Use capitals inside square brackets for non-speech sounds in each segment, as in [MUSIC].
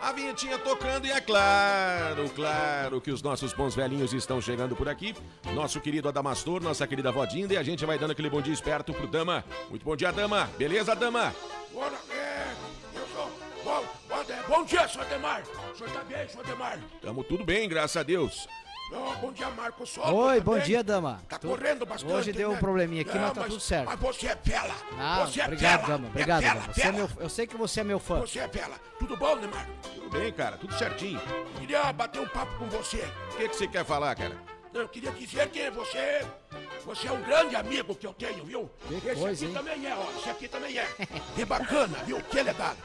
A vinhetinha tocando e é claro, claro que os nossos bons velhinhos estão chegando por aqui. Nosso querido Adamastor, nossa querida Vodinda, e a gente vai dando aquele bom dia esperto pro Dama. Muito bom dia, Dama. Beleza, Dama? Bora, é, eu sou. Bom, bom, bom dia, senhor Demar. O senhor tá bem, senhor Demar? Tamo tudo bem, graças a Deus. Oh, bom dia, Marco Soto. Oi, também. bom dia, dama. Tá Tu- correndo bastante. Hoje deu um né? probleminha aqui, mas Não, tá tudo certo. Mas você é fela. Não, você é obrigado, fela. dama. Obrigado, é fela, dama. Você é meu, eu sei que você é meu fã. Você é fela. Tudo bom, Neymar? Tudo bem, cara, tudo certinho. Queria bater um papo com você. O que, que você quer falar, cara? Eu queria dizer que você. Você é um grande amigo que eu tenho, viu? Que Esse coisa, aqui hein? também é, ó. Esse aqui também é. Que bacana, viu? Que legal.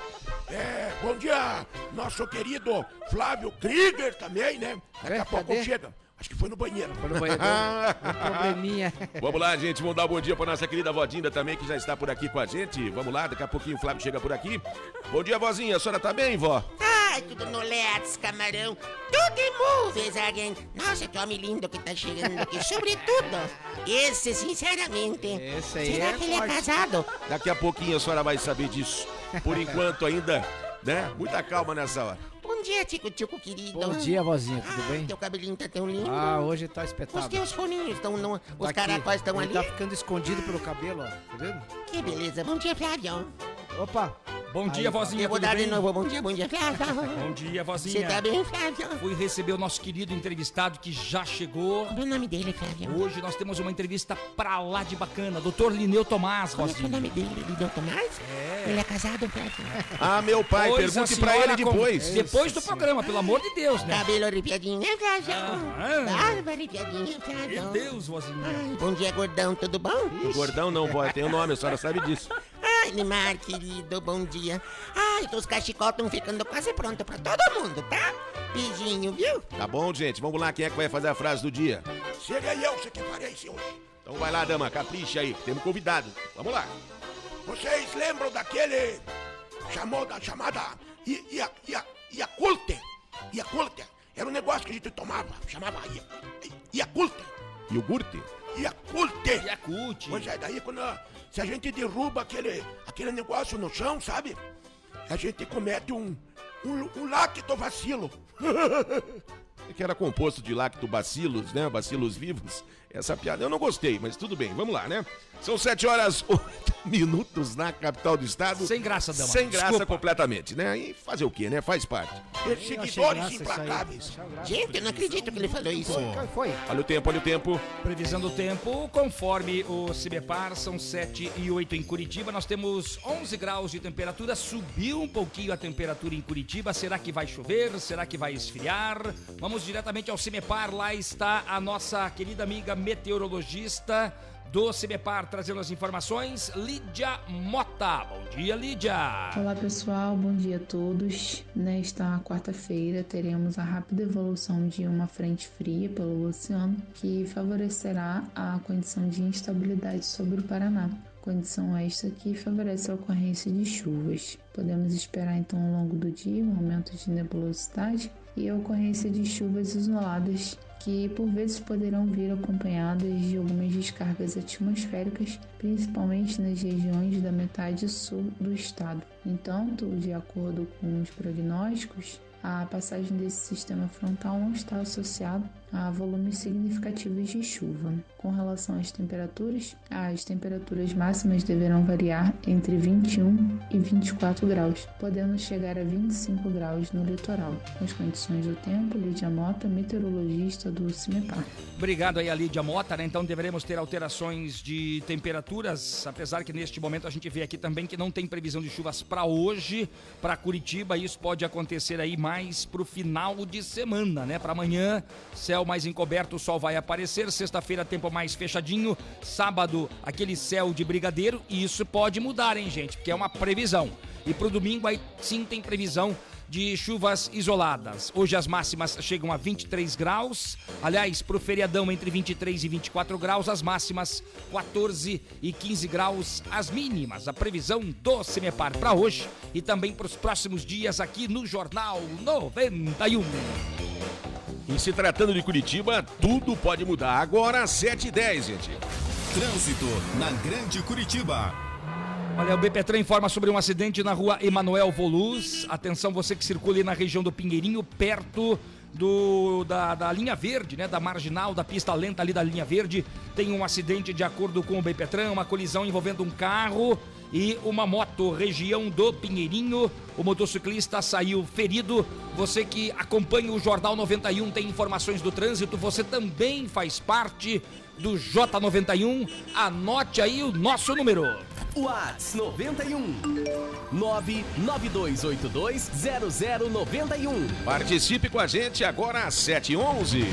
É, bom dia, nosso querido Flávio Krieger também, né? Daqui a pouco chega. Acho que foi no banheiro. Foi no banheiro. [LAUGHS] um probleminha. Vamos lá, gente. Vamos dar um bom dia pra nossa querida Vodinda também, que já está por aqui com a gente. Vamos lá, daqui a pouquinho o Flávio chega por aqui. Bom dia, vozinha. A senhora tá bem, vó? Ai, tudo no Let's, camarão. Tudo em movies again. Nossa, que homem lindo que tá chegando aqui. Sobretudo, esse, sinceramente. Esse aí Será é que ele é forte. casado? Daqui a pouquinho a senhora vai saber disso. Por enquanto ainda, né? Muita calma nessa hora. Bom dia, Tico Tico querido. Bom dia, vozinha, tudo Ai, bem? Teu cabelinho tá tão lindo. Ah, hoje tá Os espetáculo. teus foninhos estão. no- Os Tá caracóis estão ali. tá ficando escondido pelo cabelo, ó. Tá vendo? Que beleza. Bom dia, Flávio. Opa! Bom dia, Aí, vozinha. Eu vou tudo dar de bem? novo. Bom dia, bom dia, Flávio. Bom dia, Você vozinha. tá bem, Flávio? Fui receber o nosso querido entrevistado que já chegou. Qual é o nome dele, Flávio? Hoje nós temos uma entrevista pra lá de bacana. Doutor Lineu Tomás, Qual é é o vozinha. nome dele? Lideu Tomás? É. Ele é casado, Flávio? Ah, meu pai, Pois pergunte pra ele com- depois. Depois do programa, pelo amor de Deus, né? Cabelo arrepiadinho, né, Flávio? Ah. Barba arrepiadinha, Meu Flávio. Deus, vozinha. Ai, bom dia, gordão, tudo bom? Gordão não, vó, tem o nome, a senhora sabe disso. Ai, Neymar, querido, bom dia. Ai, os cachecol estão ficando quase prontos pra todo mundo, tá? Beijinho, viu? Tá bom, gente? Vamos lá, quem é que vai fazer a frase do dia? Seria eu que farei isso hoje. Então vai lá, dama, capricha aí, temos convidado. Vamos lá. Vocês lembram daquele chamou da chamada I- Ia- Ia- Yakult? Yakult. Era um negócio que a gente tomava, chamava Ia- Yakult. Iogurte? Yakult. Yakut. Pois é, daí quando se a gente derruba aquele, aquele negócio no chão, sabe? A gente comete um, um, um lactovacilo. [LAUGHS] Que era composto de lactobacilos, né? Bacilos vivos. Essa piada eu não gostei, mas tudo bem, vamos lá, né? São 7 horas [LAUGHS] 8 minutos na capital do estado. Sem graça, dama. Sem graça Desculpa. completamente, né? E fazer o quê, né? Faz parte. Isso aí. implacáveis. Gente, eu não acredito que ele falou isso. Foi, foi. Olha o tempo, olha o tempo. Previsão do tempo, conforme o Cibepar, são 7 e 8 em Curitiba. Nós temos 11 graus de temperatura. Subiu um pouquinho a temperatura em Curitiba. Será que vai chover? Será que vai esfriar? Vamos diretamente ao Cimepar. Lá está a nossa querida amiga meteorologista do Cimepar trazendo as informações, Lídia Mota. Bom dia, Lídia. Olá pessoal, bom dia a todos. Nesta quarta-feira teremos a rápida evolução de uma frente fria pelo oceano que favorecerá a condição de instabilidade sobre o Paraná. Condição esta que favorece a ocorrência de chuvas. Podemos esperar então ao longo do dia um aumento de nebulosidade e a ocorrência de chuvas isoladas que por vezes poderão vir acompanhadas de algumas descargas atmosféricas, principalmente nas regiões da metade sul do estado. Entanto, de acordo com os prognósticos, a passagem desse sistema frontal não está associada a volumes significativos de chuva. Com relação às temperaturas, as temperaturas máximas deverão variar entre 21 e 24 graus, podendo chegar a 25 graus no litoral. Com as condições do tempo, Lídia Mota, meteorologista do CIMEPAR. Obrigado aí Lídia Mota, né? Então deveremos ter alterações de temperaturas, apesar que neste momento a gente vê aqui também que não tem previsão de chuvas para hoje, para Curitiba, isso pode acontecer aí mais pro final de semana, né? Para amanhã, céu mais encoberto, o sol vai aparecer, sexta-feira tempo mais fechadinho, sábado aquele céu de brigadeiro, e isso pode mudar, hein, gente? Porque é uma previsão. E pro domingo aí sim tem previsão de chuvas isoladas. Hoje as máximas chegam a 23 graus. Aliás, para o feriadão entre 23 e 24 graus, as máximas 14 e 15 graus as mínimas. A previsão do Semepar para hoje e também para os próximos dias aqui no Jornal 91. E se tratando de Curitiba, tudo pode mudar. Agora, 7 e 10, gente. Trânsito na Grande Curitiba. Olha, o BPTran informa sobre um acidente na rua Emanuel Voluz. Atenção, você que circula na região do Pinheirinho, perto do, da, da linha verde, né? Da marginal, da pista lenta ali da linha verde. Tem um acidente de acordo com o BPTran, uma colisão envolvendo um carro e uma moto, região do Pinheirinho. O motociclista saiu ferido. Você que acompanha o Jornal 91 tem informações do trânsito, você também faz parte do J91. Anote aí o nosso número. Whats 91 992820091. Participe com a gente agora às 7h11.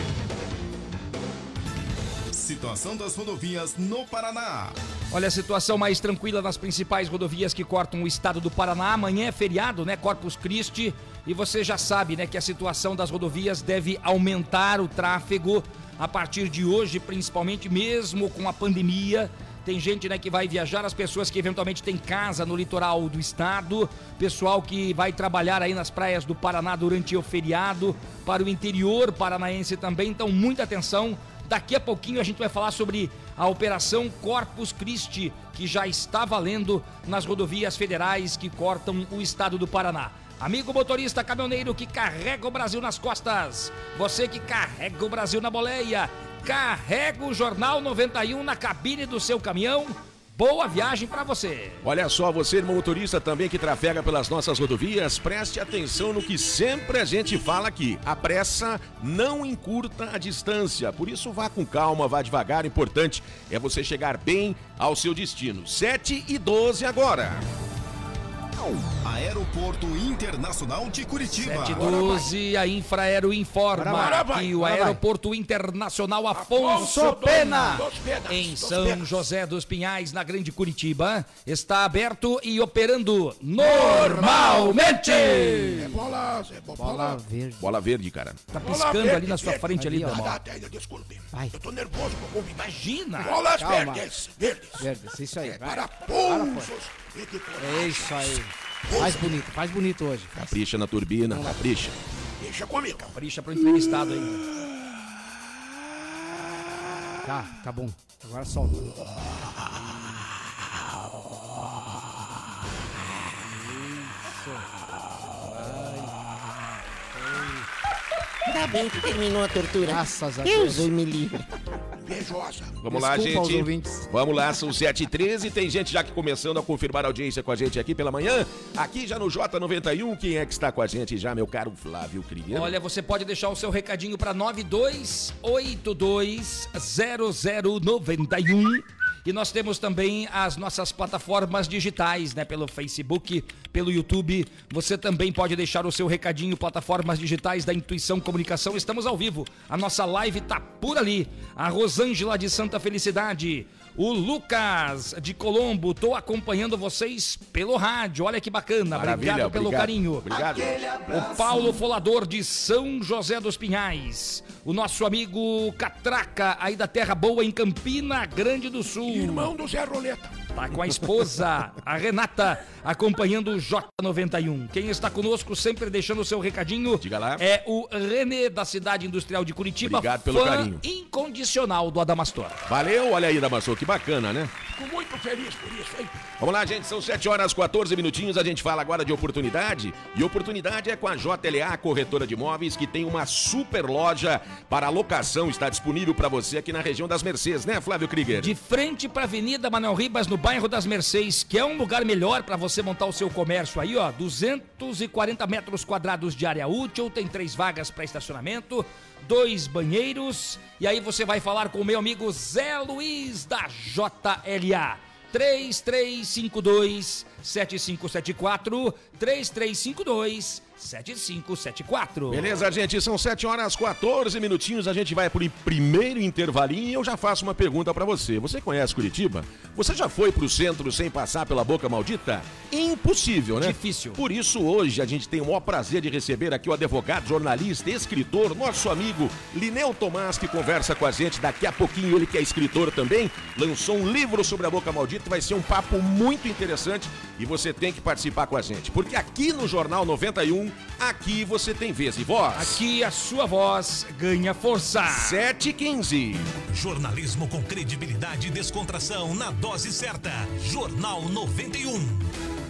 Situação das rodovias no Paraná. Olha a situação mais tranquila nas principais rodovias que cortam o estado do Paraná. Amanhã é feriado, né? Corpus Christi. E você já sabe, né, que a situação das rodovias deve aumentar o tráfego a partir de hoje, principalmente mesmo com a pandemia. Tem gente né, que vai viajar, as pessoas que eventualmente têm casa no litoral do estado, pessoal que vai trabalhar aí nas praias do Paraná durante o feriado, para o interior paranaense também. Então, muita atenção. Daqui a pouquinho a gente vai falar sobre a Operação Corpus Christi, que já está valendo nas rodovias federais que cortam o estado do Paraná. Amigo motorista caminhoneiro que carrega o Brasil nas costas, você que carrega o Brasil na boleia, carrega o Jornal 91 na cabine do seu caminhão. Boa viagem para você. Olha só, você, motorista também que trafega pelas nossas rodovias, preste atenção no que sempre a gente fala aqui. A pressa não encurta a distância, por isso vá com calma, vá devagar. Importante é você chegar bem ao seu destino. 7 e 12 agora. Aeroporto Internacional de Curitiba. 712, a Infraero informa Bora vai, que o bora vai. Aeroporto Internacional Afonso Afonso Pena, Penas, em São Penas. José dos Pinhais, na Grande Curitiba, está aberto e operando normalmente. É bola, é bo- Bola bola. verde. Bola verde, cara. Tá Bola piscando verde, ali na sua verde. frente ali, Ali, ó. Desculpe. Vai. Eu tô nervoso com o. Imagina. Bolas Calma. verdes, verdes. Verdes, isso aí. Vai. Para pulsos É isso aí. Faz bonito, faz bonito hoje. Capricha na turbina, capricha. Deixa comigo. Capricha pro entrevistado aí. Tá, tá bom. Agora solta. Ainda bem que terminou a tortura. Graças a Deus Deus. me livre. Invejosa. Vamos lá, Desculpa aos gente. Vamos lá, são 7 e 13 Tem gente já que começando a confirmar a audiência com a gente aqui pela manhã. Aqui já no J91, quem é que está com a gente já, meu caro Flávio Krieger? Olha, você pode deixar o seu recadinho para 92820091. E nós temos também as nossas plataformas digitais, né? Pelo Facebook, pelo YouTube. Você também pode deixar o seu recadinho, plataformas digitais da Intuição Comunicação. Estamos ao vivo. A nossa live tá por ali. A Rosângela de Santa Felicidade. O Lucas de Colombo, tô acompanhando vocês pelo rádio. Olha que bacana. Maravilha, obrigado pelo obrigado. carinho. Obrigado. O Paulo Folador de São José dos Pinhais. O nosso amigo Catraca, aí da Terra Boa, em Campina Grande do Sul. Irmão do Zé Roleta. Tá com a esposa, a Renata, acompanhando o J91. Quem está conosco, sempre deixando o seu recadinho, Diga lá. é o Renê, da Cidade Industrial de Curitiba. Obrigado pelo fã carinho. incondicional do Adamastor. Valeu, olha aí, Damassou, que bacana, né? Fico muito feliz por isso, hein? Vamos lá, gente, são 7 horas 14 minutinhos. A gente fala agora de oportunidade. E oportunidade é com a JLA Corretora de Imóveis, que tem uma super loja para locação. Está disponível para você aqui na região das Mercês, né, Flávio Krieger? De frente para a Avenida Manuel Ribas, no bairro das Mercês, que é um lugar melhor para você montar o seu comércio aí, ó. 240 metros quadrados de área útil, tem três vagas para estacionamento, dois banheiros. E aí você vai falar com o meu amigo Zé Luiz da JLA. 3352 7574 3352 7574. Beleza, gente? São 7 horas 14 minutinhos. A gente vai pro primeiro intervalinho e eu já faço uma pergunta pra você. Você conhece Curitiba? Você já foi pro centro sem passar pela boca maldita? Impossível, né? Difícil. Por isso, hoje, a gente tem o maior prazer de receber aqui o advogado, jornalista, escritor, nosso amigo Lineu Tomás, que conversa com a gente. Daqui a pouquinho, ele que é escritor também, lançou um livro sobre a boca maldita. Vai ser um papo muito interessante e você tem que participar com a gente. Porque aqui no Jornal 91 Aqui você tem vez e voz. Aqui a sua voz ganha força. 7h15. Jornalismo com credibilidade e descontração na dose certa. Jornal 91.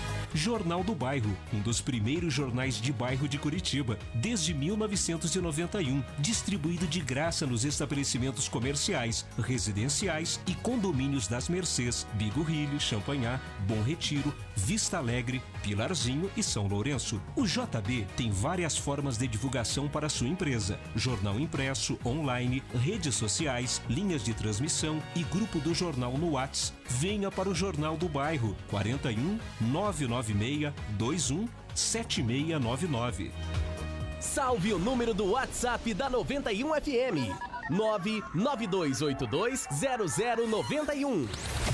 Jornal do Bairro, um dos primeiros jornais de bairro de Curitiba, desde 1991, distribuído de graça nos estabelecimentos comerciais, residenciais e condomínios das Mercês, Bigorrilho, Champanhar, Bom Retiro, Vista Alegre, Pilarzinho e São Lourenço. O JB tem várias formas de divulgação para sua empresa: jornal impresso, online, redes sociais, linhas de transmissão e grupo do jornal no Whats. Venha para o Jornal do Bairro 41 996 21 7699. Salve o número do WhatsApp da 91 FM. 992820091.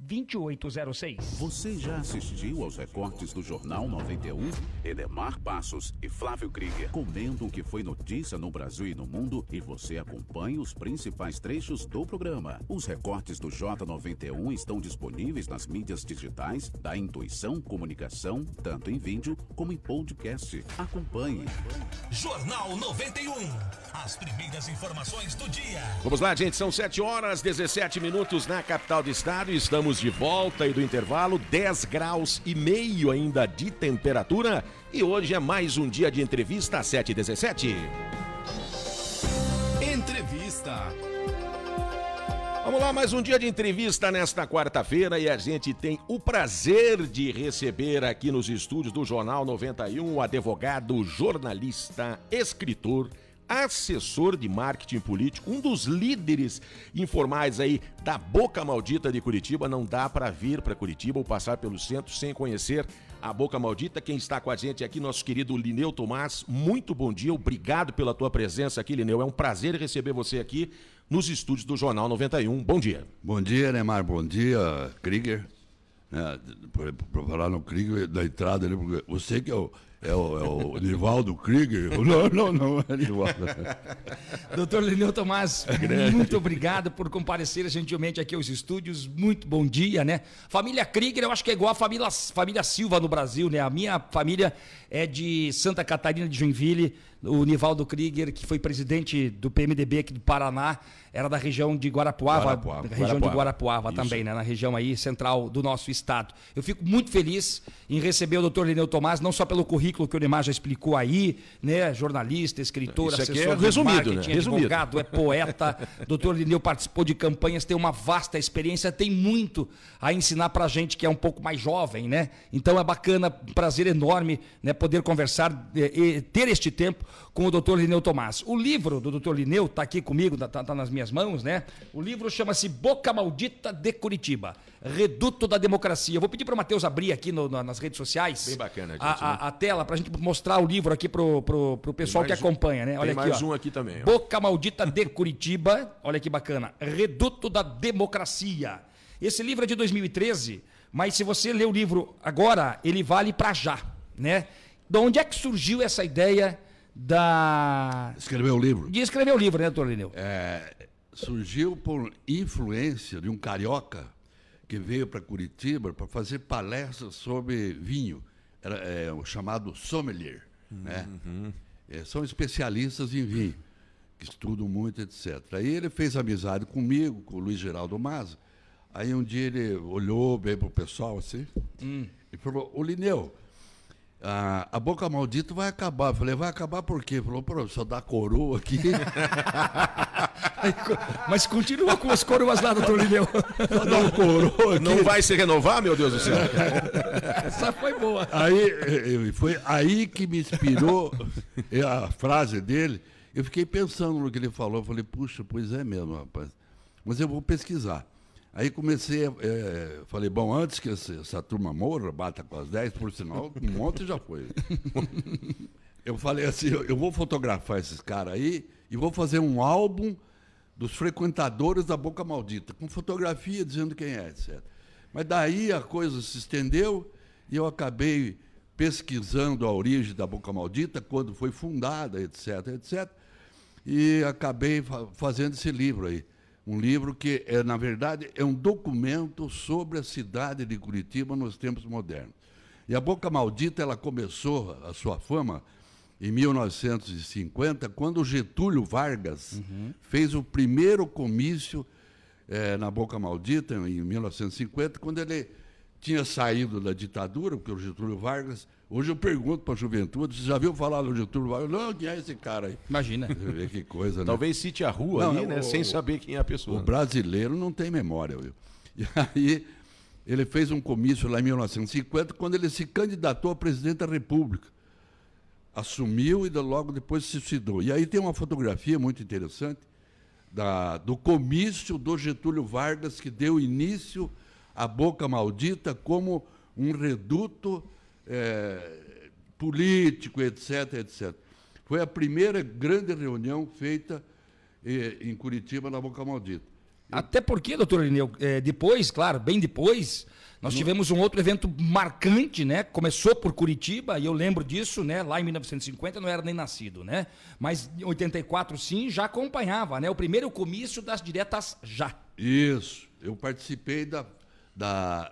2806. Você já assistiu aos recortes do Jornal 91? Edemar Passos e Flávio Krieger comentam o que foi notícia no Brasil e no mundo e você acompanha os principais trechos do programa. Os recortes do J91 estão disponíveis nas mídias digitais da Intuição Comunicação, tanto em vídeo como em podcast. Acompanhe. Jornal 91. As primeiras informações do dia. Vamos lá, gente. São 7 horas 17 minutos na capital do estado. Estamos de volta e do intervalo. 10 graus e meio ainda de temperatura. E hoje é mais um dia de entrevista às 7h17. Entrevista. Vamos lá, mais um dia de entrevista nesta quarta-feira e a gente tem o prazer de receber aqui nos estúdios do Jornal 91 o advogado, jornalista, escritor, assessor de marketing político, um dos líderes informais aí da Boca Maldita de Curitiba. Não dá para vir para Curitiba ou passar pelo centro sem conhecer a Boca Maldita. Quem está com a gente aqui, nosso querido Lineu Tomás. Muito bom dia, obrigado pela tua presença aqui, Lineu. É um prazer receber você aqui nos estúdios do Jornal 91. Bom dia. Bom dia, Neymar. Bom dia, Krieger. É, por, por falar no Krieger da entrada, né, porque você que é o, é o, é o Nivaldo Krieger. [LAUGHS] Não, não, não é Nivaldo. [LAUGHS] Doutor Lineu Tomás, muito obrigado por comparecer gentilmente aqui aos estúdios. Muito bom dia, né? Família Krieger, eu acho que é igual a família, família Silva no Brasil, né? A minha família é de Santa Catarina de Joinville. O Nivaldo Krieger, que foi presidente do PMDB aqui do Paraná, era da região de Guarapuava, Guarapuava. região de Guarapuava. Guarapuava Isso. também, né? Na região aí central do nosso estado. Eu fico muito feliz em receber o doutor Lineu Tomás, não só pelo currículo que o Neymar já explicou aí, né? Jornalista, escritor, Isso aqui assessor é resumido, né? Resumido. advogado, é poeta. [LAUGHS] doutor Lineu participou de campanhas, tem uma vasta experiência, tem muito a ensinar pra gente que é um pouco mais jovem, né? Então é bacana, prazer enorme, né? Poder conversar, eh, ter este tempo com o doutor Lineu Tomás. O livro do doutor Lineu tá aqui comigo, tá, tá nas minhas mãos, né? O livro chama-se Boca Maldita de Curitiba, Reduto da Democracia. Eu vou pedir para o Matheus abrir aqui no- na- nas redes sociais Bem bacana, gente, a, a- né? a tela para a gente mostrar o livro aqui pro, pro, pro pessoal que acompanha, né? Olha tem aqui, mais ó. um aqui também, ó. Boca Maldita de Curitiba, olha que bacana. Reduto da Democracia. Esse livro é de 2013, mas se você ler o livro agora, ele vale para já, né? De onde é que surgiu essa ideia da Escreveu o livro. de escrever o livro, né, doutor Lineu? É, surgiu por influência de um carioca que veio para Curitiba para fazer palestras sobre vinho. Era é, o chamado sommelier. Né? É, são especialistas em vinho, que estudam muito, etc. Aí ele fez amizade comigo, com o Luiz Geraldo Maza. Aí um dia ele olhou bem pro pessoal assim Hum. e falou, ô Lineu, a, a boca maldita vai acabar. Eu falei, vai acabar por quê? Ele falou, pô, só dá coroa aqui. [LAUGHS] Mas continua com as coroas lá, doutor Lineu. Só dá um coroa aqui. Não vai se renovar, meu Deus do céu? [LAUGHS] Essa foi boa. Aí foi aí que me inspirou [LAUGHS] a frase dele. Eu fiquei pensando no que ele falou. Eu falei, puxa, pois é mesmo, rapaz. Mas eu vou pesquisar. Aí comecei, eh, falei, bom, antes que essa, essa turma morra, bata com as 10, por sinal, um monte já foi. [LAUGHS] Eu falei assim, eu, eu vou fotografar esses caras aí e vou fazer um álbum dos frequentadores da Boca Maldita, com fotografia dizendo quem é, etc. Mas daí a coisa se estendeu e eu acabei pesquisando a origem da Boca Maldita, quando foi fundada, etc, etc. E acabei fa- fazendo esse livro aí. Um livro que, é, na verdade, é um documento sobre a cidade de Curitiba nos tempos modernos. E a Boca Maldita ela começou a sua fama em 1950, quando Getúlio Vargas fez o primeiro comício eh, na Boca Maldita, em 1950, quando ele tinha saído da ditadura, porque o Getúlio Vargas. Hoje eu pergunto para a juventude: você já viu falar do Getúlio Vargas? Não, quem é esse cara aí? Imagina. Você vê que coisa, né? Talvez cite a rua Não, ali, não, né? o- sem saber quem é a pessoa. O brasileiro não tem memória, viu? E aí ele fez um comício lá em 1950, quando ele se candidatou a presidente da República. Assumiu e logo depois se suicidou. E aí tem uma fotografia muito interessante da- do comício do Getúlio Vargas, que deu início à Boca Maldita como um reduto eh, político, etc, etc. Foi a primeira grande reunião feita eh, em Curitiba, na Boca Maldita. Até porque, doutor Lineu, é, depois, claro, bem depois, nós tivemos um outro evento marcante, né? Começou por Curitiba, e eu lembro disso, né? Lá em 1950 eu não era nem nascido, né? Mas em 84 sim, já acompanhava, né? O primeiro comício das diretas já. Isso. Eu participei da, da,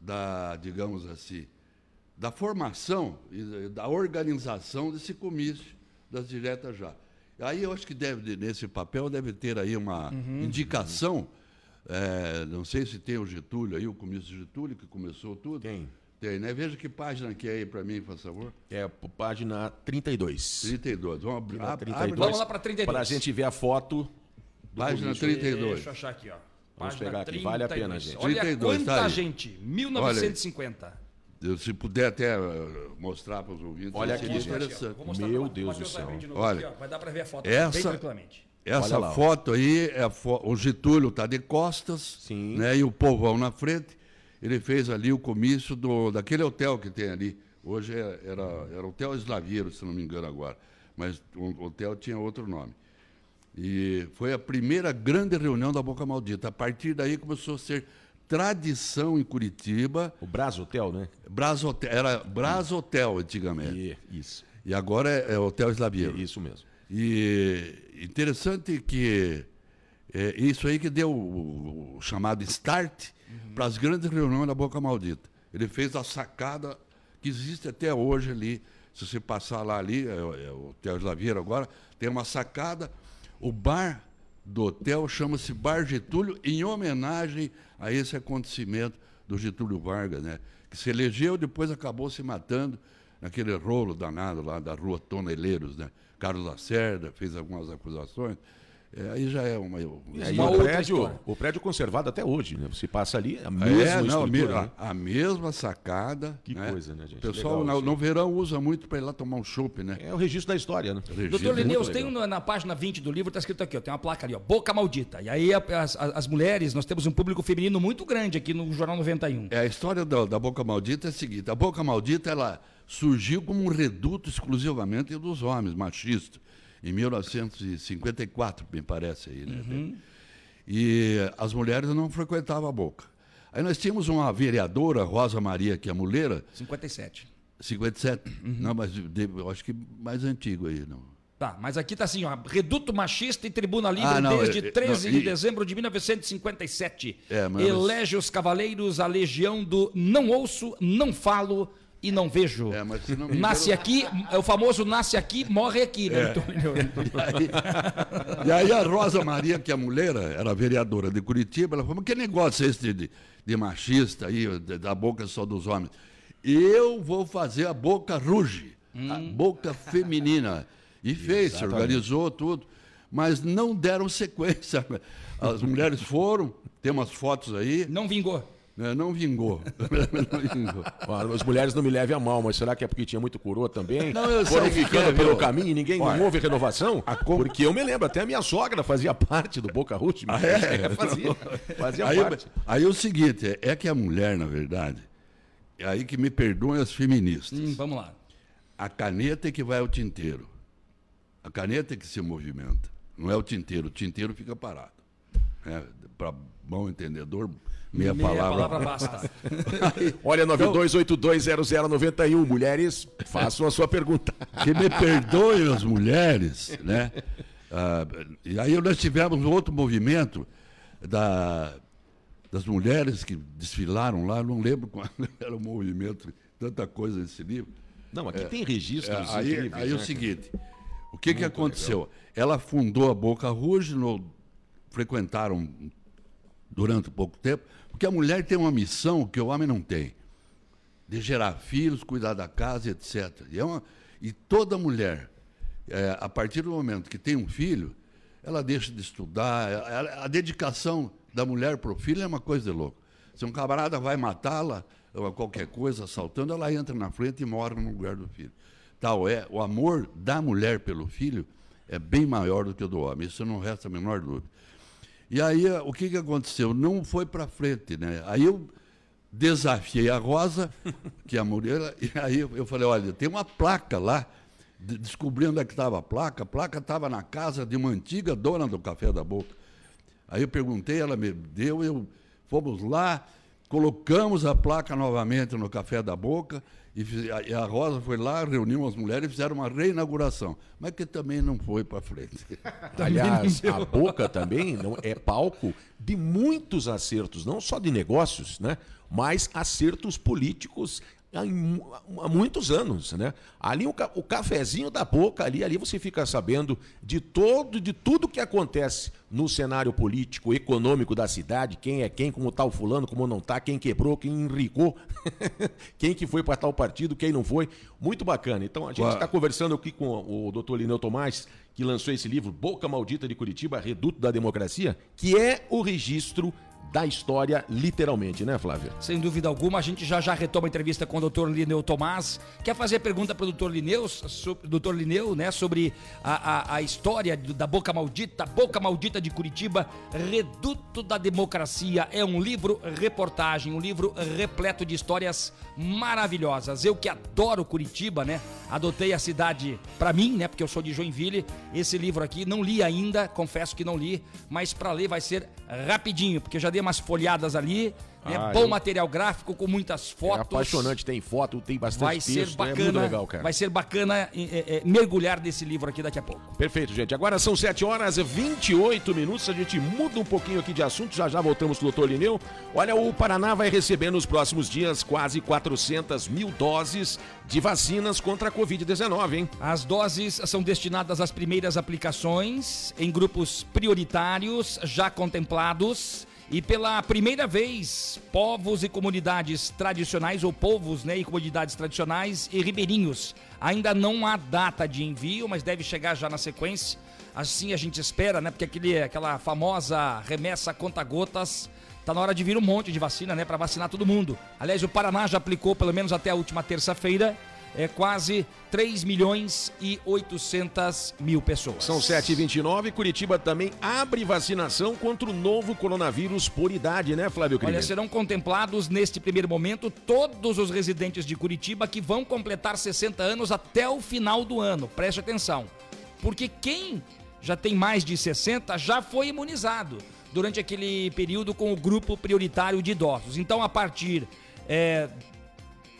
da digamos assim, da formação e da organização desse comício das diretas já. Aí eu acho que deve, nesse papel, deve ter aí uma Uhum. indicação. eh, não sei se tem o Getúlio aí, o comício de Getúlio, que começou tudo. Tem. Tem, né? Veja que página que é aí para mim, por favor. É página 32. 32. Vamos ab- 32. abre Vamos lá pra 32. Pra gente ver a foto. do Página comício. 32. Deixa eu achar aqui, ó. Vamos Página pegar aqui, vale a pena, 32. gente. Olha 32, quanta tá aí. gente. Olha 1950. Eu, se puder até eh, mostrar para os ouvintes. Olha aqui, gente. interessante. Meu pra- Deus do céu. novo Olha, aqui, ó. Vai dar pra ver a foto essa- bem tranquilamente. Essa lá, ó. foto aí, é fo- o Getúlio está de costas, Sim. né, e o povão na frente. Ele fez ali o comício do, daquele hotel que tem ali. Hoje é- era, era Hotel Eslaveiro, se não me engano agora. Mas o hotel tinha outro nome. E foi a primeira grande reunião da Boca Maldita. A partir daí começou a ser tradição em Curitiba. O Brás Hotel, né? Brás Hotel, era Brás Hotel antigamente. Isso. E agora é, é Hotel Eslaveiro. Isso mesmo. E interessante que é isso aí que deu o, o chamado start para as grandes reuniões da Boca Maldita. Ele fez a sacada que existe até hoje ali. Se você passar lá ali, é, o- é o Hotel Slaveiro agora, tem uma sacada. O bar do hotel chama-se Bar Getúlio, em homenagem a esse acontecimento do Getúlio Vargas, né? Que se elegeu, depois acabou se matando naquele rolo danado lá da rua Toneleiros, né? Carlos Lacerda fez algumas acusações. É, aí já é uma. E aí Uma o prédio, história. o prédio conservado até hoje, né? Você passa ali, a mesma É, não, né? a- a mesma sacada. Que né? coisa, né, gente? O pessoal Legal no, no verão usa muito para ir lá tomar um chopp, né? É o registro da história, né? Registro Doutor Lineus, tem na, na página 20 do livro, está escrito aqui, ó, tem uma placa ali, ó, Boca Maldita. E aí a- as, as- as mulheres, nós temos um público feminino muito grande aqui no Jornal 91. É, a história da, da Boca Maldita é a seguinte: a Boca Maldita ela surgiu como um reduto exclusivamente dos homens, machistas, em 1954, me parece aí, né? E as mulheres não frequentavam a Boca. Aí nós tínhamos uma vereadora, Rosa Maria Quiamuleira, 57. 57, não, mas de- eu acho que mais antigo aí, não. Tá, mas aqui tá assim, ó, Reduto Machista e Tribuna Livre Ah, não, desde é, é, 13 não, de e- dezembro de 1957. É, mas- Elege os cavaleiros a legião do não ouço, não falo e não vejo. É, mas se não me Nasce engano- aqui, é o famoso nasce aqui, morre aqui, né? É. doutor Lineu? [LAUGHS] E aí a Rosa Maria, que é a mulher, era vereadora de Curitiba, ela falou, mas que negócio é esse de, de machista aí, de- da boca só dos homens? Eu vou fazer a boca ruge, a boca feminina. E fez, se Exatamente. organizou tudo. Mas não deram sequência. As mulheres foram, tem umas fotos aí. Não vingou. Não vingou. [LAUGHS] não vingou. As mulheres não me levem a mal, mas será que é porque tinha muito coroa também? Não, eu Foram sei que ficando é, pelo viu? caminho e ninguém Olha, não houve renovação? Porque eu me lembro, até a minha sogra fazia parte do Boca Ruth. Ah, é? [LAUGHS] fazia, fazia aí, parte. aí o seguinte, é, é que a mulher, na verdade, é aí que me perdoem as feministas. Hum, vamos lá. A caneta é que vai ao tinteiro. A caneta é que se movimenta. Não é o tinteiro. O tinteiro fica parado. É, Para bom entendedor, meia, Meia palavra. palavra basta. [LAUGHS] [LAUGHS] Olha, Então- 92820091, mulheres, façam a sua pergunta. Que me perdoem as mulheres, né? Ah, e aí nós tivemos outro movimento da, das mulheres que desfilaram lá, não lembro qual [LAUGHS] era o movimento, tanta coisa nesse livro. Não, aqui tem registros É, aí, incríveis, aí né, o cara? seguinte, o que, que aconteceu? Ela fundou a Boca Rouge, no, frequentaram durante pouco tempo, porque a mulher tem uma missão que o homem não tem, de gerar filhos, cuidar da casa, etc. E, é uma- e toda mulher, é, a partir do momento que tem um filho, ela deixa de estudar, a, a dedicação da mulher para o filho é uma coisa de louco. Se um camarada vai matá-la, ou qualquer coisa, assaltando, ela entra na frente e mora no lugar do filho. Tal é, o amor da mulher pelo filho é bem maior do que o do homem, isso não resta a menor dúvida. E aí, eh, o que, que aconteceu? Não foi para frente, né? Aí eu desafiei a Rosa, [LAUGHS] que é a mulher, e aí eu falei, olha, tem uma placa lá, de- descobri onde é que estava a placa, a placa estava na casa de uma antiga dona do Café da Boca. Aí eu perguntei, ela me deu, eu fomos lá, colocamos a placa novamente no Café da Boca, e, a Rosa foi lá, reuniu as mulheres e fizeram uma reinauguração, mas que também não foi para frente. [LAUGHS] Aliás, a boca também não é palco de muitos acertos, não só de negócios, né? Mas acertos políticos há, mu- há muitos anos, né? Ali o, o cafezinho da boca ali, ali você fica sabendo de todo, de tudo que acontece no cenário político, econômico da cidade, quem é quem, como tá o fulano, como não tá, quem quebrou, quem enricou, [LAUGHS] quem que foi para tal partido, quem não foi. Muito bacana. Então a gente está conversando aqui com o doutor Lineu Tomás, que lançou esse livro, Boca Maldita de Curitiba, Reduto da Democracia, que é o registro da história, literalmente, né, Flávia? Sem dúvida alguma, a gente já já retoma a entrevista com o doutor Lineu Tomás. Quer fazer pergunta para o doutor Lineu, doutor Lineu, né, sobre a, a, a história da Boca Maldita, Boca Maldita de Curitiba, Reduto da Democracia. É um livro reportagem, um livro repleto de histórias maravilhosas. Eu que adoro Curitiba, né, adotei a cidade para mim, né, porque eu sou de Joinville. Esse livro aqui não li ainda, confesso que não li, mas para ler vai ser rapidinho, porque já dei umas folhadas ali. É Ah, bom eu- material gráfico com muitas É fotos. apaixonante, tem foto, tem bastante Vai texto, ser é muito bacana, legal, cara. vai ser bacana é, é, é, mergulhar nesse livro aqui daqui a pouco. Perfeito, gente. Agora são 7 horas e 28 minutos. A gente muda um pouquinho aqui de assunto. Já já voltamos com o doutor Lineu. Olha, o Paraná vai receber nos próximos dias quase 400 mil doses de vacinas contra a Covid-19, hein? As doses são destinadas às primeiras aplicações em grupos prioritários já contemplados. E pela primeira vez, povos e comunidades tradicionais, ou povos né, e comunidades tradicionais e ribeirinhos. Ainda não há data de envio, mas deve chegar já na sequência. Assim a gente espera, né? Porque aquele, aquela famosa remessa conta-gotas Tá na hora de vir um monte de vacina, né, para vacinar todo mundo. Aliás, o Paraná já aplicou pelo menos até a última terça-feira é quase 3 milhões e 800 mil pessoas. São 7h29. Curitiba também abre vacinação contra o novo coronavírus por idade, né, Flávio Crime? Olha, serão contemplados neste primeiro momento todos os residentes de Curitiba que vão completar 60 anos até o final do ano. Preste atenção. Porque quem já tem mais de 60 já foi imunizado durante aquele período com o grupo prioritário de idosos. Então, a partir é,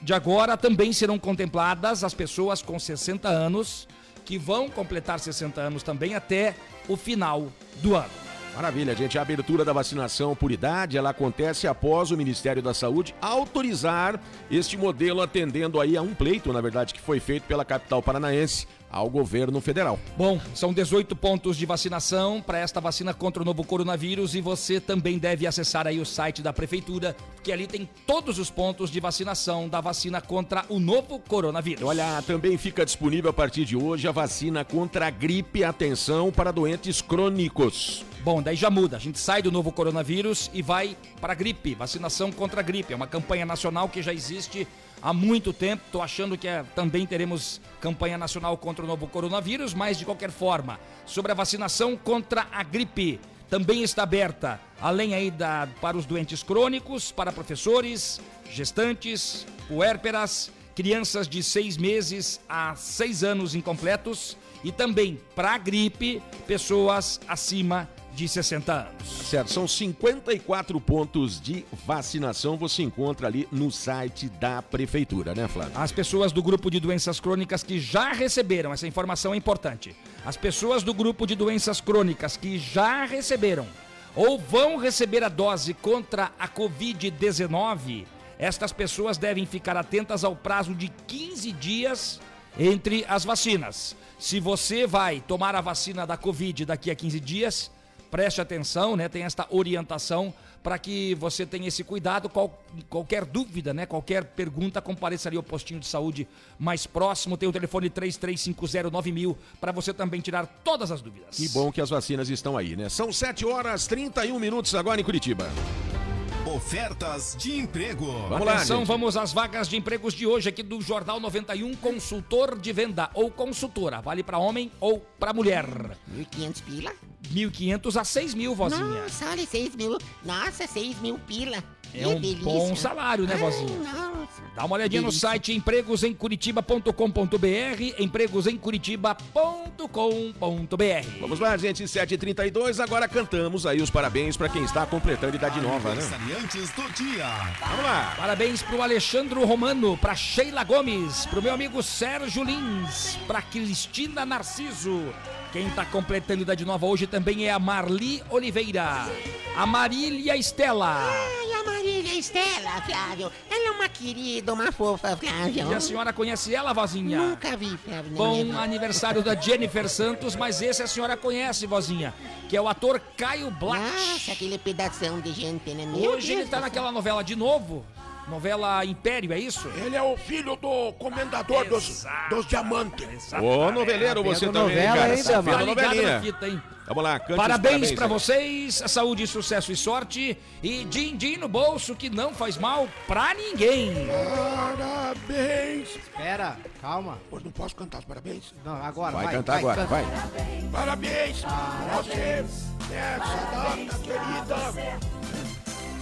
de agora, também serão contempladas as pessoas com 60 anos que vão completar 60 anos também até o final do ano. Maravilha, gente. A abertura da vacinação por idade, ela acontece após o Ministério da Saúde autorizar este modelo atendendo aí a um pleito, na verdade, que foi feito pela capital paranaense ao governo federal. Bom, são 18 pontos de vacinação para esta vacina contra o novo coronavírus e você também deve acessar aí o site da prefeitura, que ali tem todos os pontos de vacinação da vacina contra o novo coronavírus. Olha, também fica disponível a partir de hoje a vacina contra a gripe, atenção, para doentes crônicos. Bom, daí já muda. A gente sai do novo coronavírus e vai para a gripe, vacinação contra a gripe. É uma campanha nacional que já existe há muito tempo. Estou achando que é, também teremos campanha nacional contra o novo coronavírus, mas de qualquer forma, sobre a vacinação contra a gripe. Também está aberta, além aí da, para os doentes crônicos, para professores, gestantes, puérperas, crianças de seis meses a seis anos incompletos e também para a gripe, pessoas acima de 60 anos. Certo, são 54 pontos de vacinação. Você encontra ali no site da prefeitura, né, Flávio? As pessoas do grupo de doenças crônicas que já receberam, essa informação é importante. As pessoas do grupo de doenças crônicas que já receberam ou vão receber a dose contra a Covid-19, estas pessoas devem ficar atentas ao prazo de 15 dias entre as vacinas. Se você vai tomar a vacina da Covid daqui a 15 dias, preste atenção, né? Tem esta orientação para que você tenha esse cuidado. Qual, qualquer dúvida, né? Qualquer pergunta, compareça ali ao postinho de saúde mais próximo. Tem o telefone 33509000 para você também tirar todas as dúvidas. Que bom que as vacinas estão aí, né? São 7 horas 31 minutos agora em Curitiba. Ofertas de emprego. Vamos Atenção, lá, vamos às vagas de empregos de hoje aqui do Jornal 91, consultor de venda ou consultora. Vale para homem ou para mulher. 1.500 pila? 1.500 a 6 mil, vozinha. Nossa, olha, 6 mil. Nossa, 6 mil pila. É Que um delícia. bom salário, né, Ai, vozinha? nossa. Dá uma olhadinha no Delícia. site empregosemcuritiba.com.br, empregosemcuritiba.com.br. Vamos lá, gente, 7h32. Agora cantamos aí os parabéns para quem está completando idade nova, né? Do dia. Vamos lá. Parabéns pro Alexandro Romano, pra Sheila Gomes, pro meu amigo Sérgio Lins, pra Cristina Narciso. Quem tá completando idade nova hoje também é a Marli Oliveira, a Marília Estela. Ai, a Marília Estela, Flávio. Ela é uma querida, uma fofa, Flávio. E a senhora conhece ela, vozinha? Nunca vi, Flávio. Bom aniversário da Jennifer Santos, mas esse a senhora conhece, vozinha, que é o ator Caio Black. Nossa, aquele pedação de gente, né? Meu Hoje ele Deus tá do naquela novela de novo, novela Império, é isso? Ele é o filho do comendador dos, dos diamantes. Ô, noveleiro, você vendo também, novela cara. ainda, Tá ligado novelinha. na fita, hein? Vamos lá, cante Parabéns pra aí. vocês, saúde, sucesso e sorte e din-din no bolso que não faz mal pra ninguém. Parabéns. Espera, calma. Hoje não posso cantar os parabéns? Não, agora, Vai vai. cantar agora, canta. vai. Parabéns pra você nessa data querida.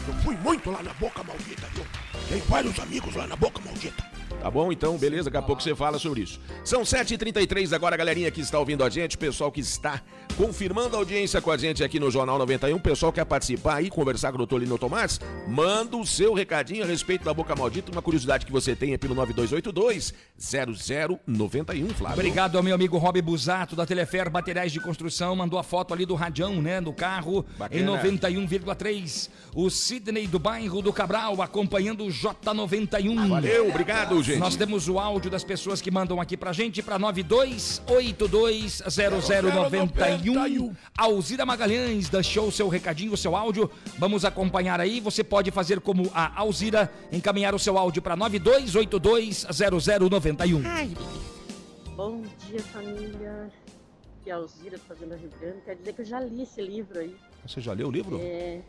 Eu fui muito lá na Boca Maldita, viu? Tem vários amigos lá na Boca Maldita. Tá bom, então, beleza, daqui a pouco você fala sobre isso. São 7h33 agora, galerinha que está ouvindo a gente, pessoal que está confirmando a audiência com a gente aqui no Jornal 91, pessoal que quer participar aí, conversar com o doutor Lino Tomás, manda o seu recadinho a respeito da Boca Maldita, uma curiosidade que você tem é pelo 9282-0091, Flávio. Obrigado ao meu amigo Rob Busato da Telefer Materiais de Construção, mandou a foto ali do radião, né, do carro Bacana. em 91,3. O Sidney do bairro do Cabral acompanhando o J91. Valeu, obrigado, gente. Nós temos o áudio das pessoas que mandam aqui pra gente para 92820091. Alzira Magalhães deixou o seu recadinho, o seu áudio. Vamos acompanhar aí. Você pode fazer como a Alzira, encaminhar o seu áudio para 92820091. Ai. Bom dia, família. Que é a Alzira do Fazenda Rio Grande. Quer dizer que eu já li esse livro aí. Você já leu o livro? É,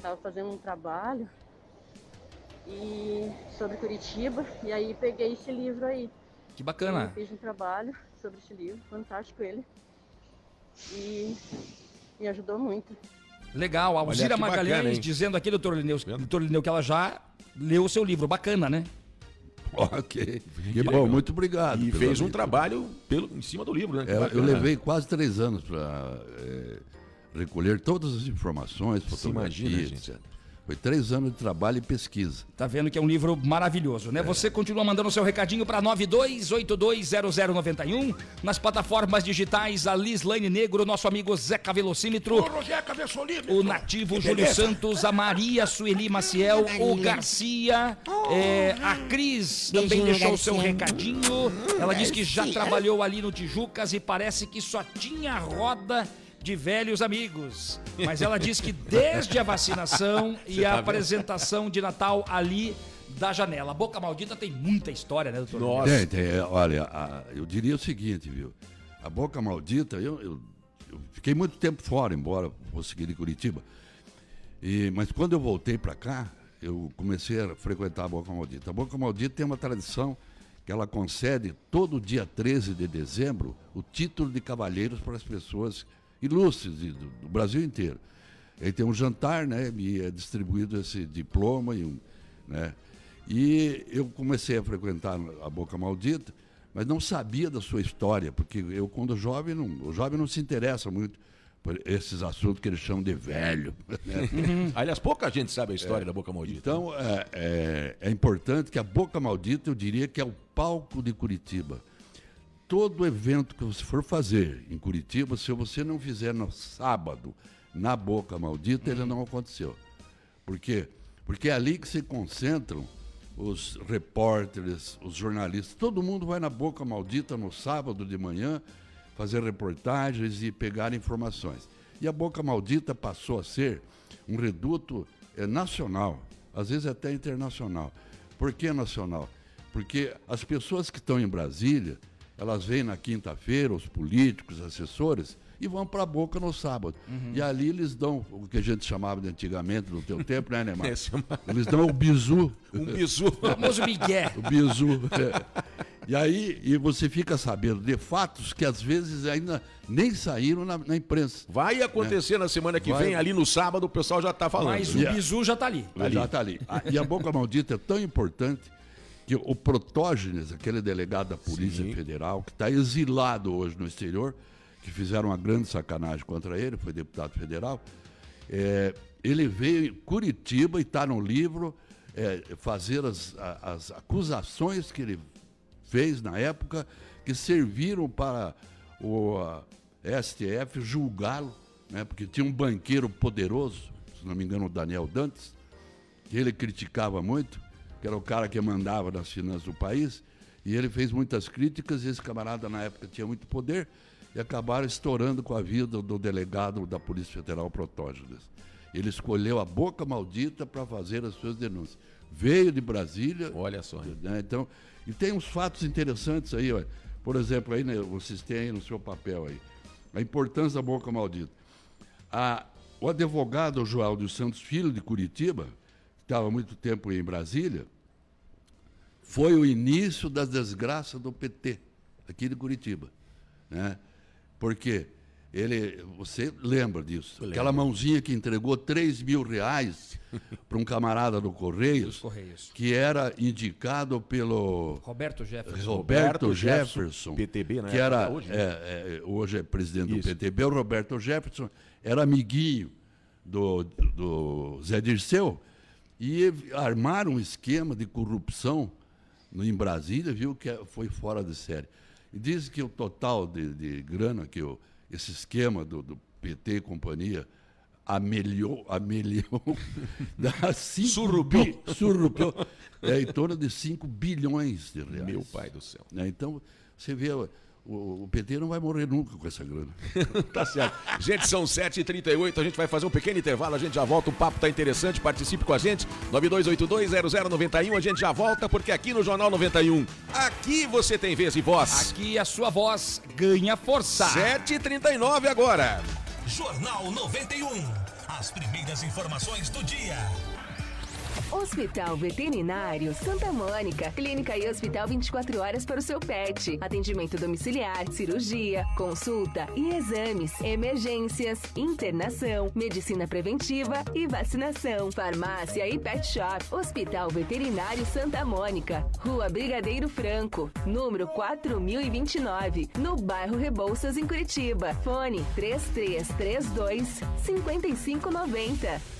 tava fazendo um trabalho e sobre Curitiba e aí peguei esse livro aí. Que bacana. Fiz um trabalho sobre esse livro, fantástico ele. E me ajudou muito. Legal, a Alzira bacana, Magalhães hein? dizendo aqui, doutor Lineu, doutor Lineu, que ela já leu o seu livro. Bacana, né? Ok. Que bom, muito obrigado. E fez um trabalho pelo, em cima do livro, né? É, eu bacana. levei quase três anos para recolher todas as informações, Se imagina, fotografias, gente. Foi três anos de trabalho e pesquisa. Tá vendo que é um livro maravilhoso, né? Você continua mandando o seu recadinho para 92820091 nas plataformas digitais a Lislaine Negro, nosso amigo Zeca Velocímetro, Ô, Zeca Velocímetro. o nativo Que Júlio beleza. Santos, a Maria Sueli Maciel, o Garcia, é, a Cris também Beijinho, deixou o seu Garcia. recadinho. Ela disse que já Garcia. trabalhou ali no Tijucas e parece que só tinha roda de velhos amigos. Mas ela disse que [LAUGHS] desde a vacinação e tá a vendo? apresentação de Natal ali da janela. A Boca Maldita tem muita história, né, doutor? Tem, tem, é, olha, a- eu diria o seguinte, viu? A Boca Maldita, eu, eu- eu fiquei muito tempo fora, embora fosse aqui de Curitiba. E, mas quando eu voltei para cá, eu comecei a frequentar a Boca Maldita. A Boca Maldita tem uma tradição que ela concede todo dia 13 de dezembro o título de cavalheiros para as pessoas ilustres de- do, do Brasil inteiro. Aí tem um jantar, né? E é distribuído esse diploma e um, né? E eu comecei a frequentar a Boca Maldita, mas não sabia da sua história, porque eu quando jovem não, o jovem não se interessa muito por esses assuntos que eles chamam de velho. né? [LAUGHS] Aliás, pouca gente sabe a história É. da Boca Maldita. Então, é, é- é importante que a Boca Maldita, eu diria que é o palco de Curitiba. Todo evento que você for fazer em Curitiba, se você não fizer no sábado, na Boca Maldita, ele não aconteceu. Por quê? Porque é ali que se concentram os repórteres, os jornalistas. Todo mundo vai na Boca Maldita no sábado de manhã fazer reportagens e pegar informações. E a Boca Maldita passou a ser um reduto eh, nacional, às vezes até internacional. Por que nacional? Porque as pessoas que estão em Brasília, elas vêm na quinta-feira, os políticos, assessores, e vão para a boca no sábado. E ali eles dão o que a gente chamava de antigamente, no teu tempo, né, Neymar? [LAUGHS] É, Eles dão o bizu. Um bizu. [LAUGHS] O famoso Miguel. O bizu. é. E aí e você fica sabendo de fatos que às vezes ainda nem saíram na, na imprensa. Vai acontecer na semana que Vai. vem, ali no sábado, o pessoal já tá falando. Mas o bizu já tá ali. Já está ali. Ah, E a boca maldita é tão importante que o Protógenes, aquele delegado da Polícia Federal, que está exilado hoje no exterior, que fizeram uma grande sacanagem contra ele, foi deputado federal, é, ele veio em Curitiba e está no livro é, fazer as, as acusações que ele fez na época, que serviram para o STF julgá-lo, né, porque tinha um banqueiro poderoso, se não me engano, o Daniel Dantes, que ele criticava muito, que era o cara que mandava nas finanças do país, e ele fez muitas críticas, e esse camarada na época tinha muito poder, e acabaram estourando com a vida do delegado da Polícia Federal Protógenes. Ele escolheu a boca maldita para fazer as suas denúncias. Veio de Brasília. Olha só. né, então, e tem uns fatos interessantes aí, ó. por exemplo, aí, né, vocês têm aí no seu papel aí, a importância da boca maldita. A- o advogado João dos Santos Filho de Curitiba, estava muito tempo em Brasília, foi o início das desgraças do PT, aqui de Curitiba. Né? Porque ele, você lembra disso? Aquela mãozinha que entregou 3 mil reais [LAUGHS] para um camarada do Correios, Correios. que era indicado pelo Roberto Jefferson. Roberto, Roberto Jefferson, Jefferson, PTB, né? que era Hoje, né? é, é, hoje é presidente Isso. do PTB, o Roberto Jefferson era amiguinho do, do Zé Dirceu e armaram um esquema de corrupção no, em Brasília, viu que é- foi fora de série. E dizem que o total de, de grana que o, esse esquema do, do PT e companhia amelhou, [LAUGHS] amelhou dá cinco Surrupiou. bi- surrupiou, é em torno de 5 bilhões de reais. Meu pai do céu. Né? Então, você vê, o, o PT não vai morrer nunca com essa grana. [LAUGHS] Tá certo. Gente, são 7h38, a gente vai fazer um pequeno intervalo, a gente já volta, o papo tá interessante, participe com a gente, 92820091, a gente já volta, porque aqui no Jornal 91, aqui você tem vez e voz. Aqui a sua voz ganha força. 7h39 agora. Jornal 91. As primeiras informações do dia. Hospital Veterinário Santa Mônica. Clínica e hospital 24 horas para o seu pet. Atendimento domiciliar, cirurgia, consulta e exames, emergências, internação, medicina preventiva e vacinação. Farmácia e pet shop. Hospital Veterinário Santa Mônica. Rua Brigadeiro Franco, número 4029, no bairro Rebouças, em Curitiba. Fone 3332 5590.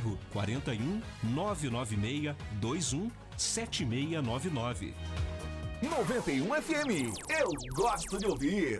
41 996 21 7699. 91 FM. Eu gosto de ouvir.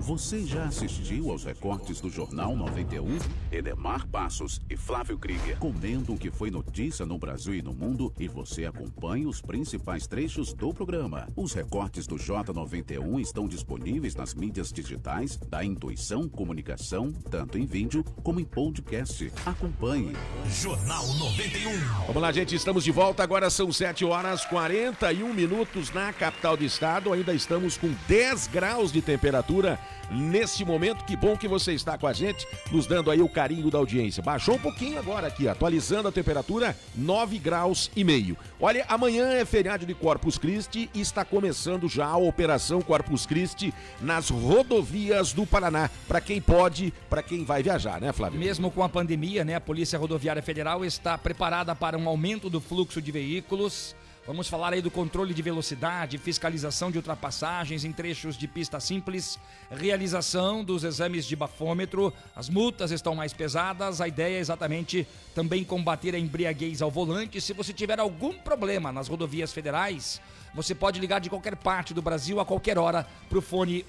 Você já assistiu aos recortes do Jornal 91? Edemar Passos e Flávio Krieger comentam o que foi notícia no Brasil e no mundo e você acompanha os principais trechos do programa. Os recortes do J91 estão disponíveis nas mídias digitais da Intuição Comunicação, tanto em vídeo como em podcast. Acompanhe. Jornal 91. Vamos lá, gente, estamos de volta. Agora são 7 horas 41 minutos na capital do estado. Ainda estamos com 10 graus de temperatura nesse momento. Que bom que você está com a gente, nos dando aí o carinho da audiência. Baixou um pouquinho agora aqui, atualizando a temperatura, 9 graus e meio. Olha, amanhã é feriado de Corpus Christi e está começando já a operação Corpus Christi nas rodovias do Paraná, para quem pode, para quem vai viajar, né, Flávio? Mesmo com a pandemia, né, a Polícia Rodoviária Federal está preparada para um aumento do fluxo de veículos. Vamos falar aí do controle de velocidade, fiscalização de ultrapassagens em trechos de pista simples, realização dos exames de bafômetro, as multas estão mais pesadas. A ideia é exatamente também combater a embriaguez ao volante. Se você tiver algum problema nas rodovias federais, você pode ligar de qualquer parte do Brasil a qualquer hora para o fone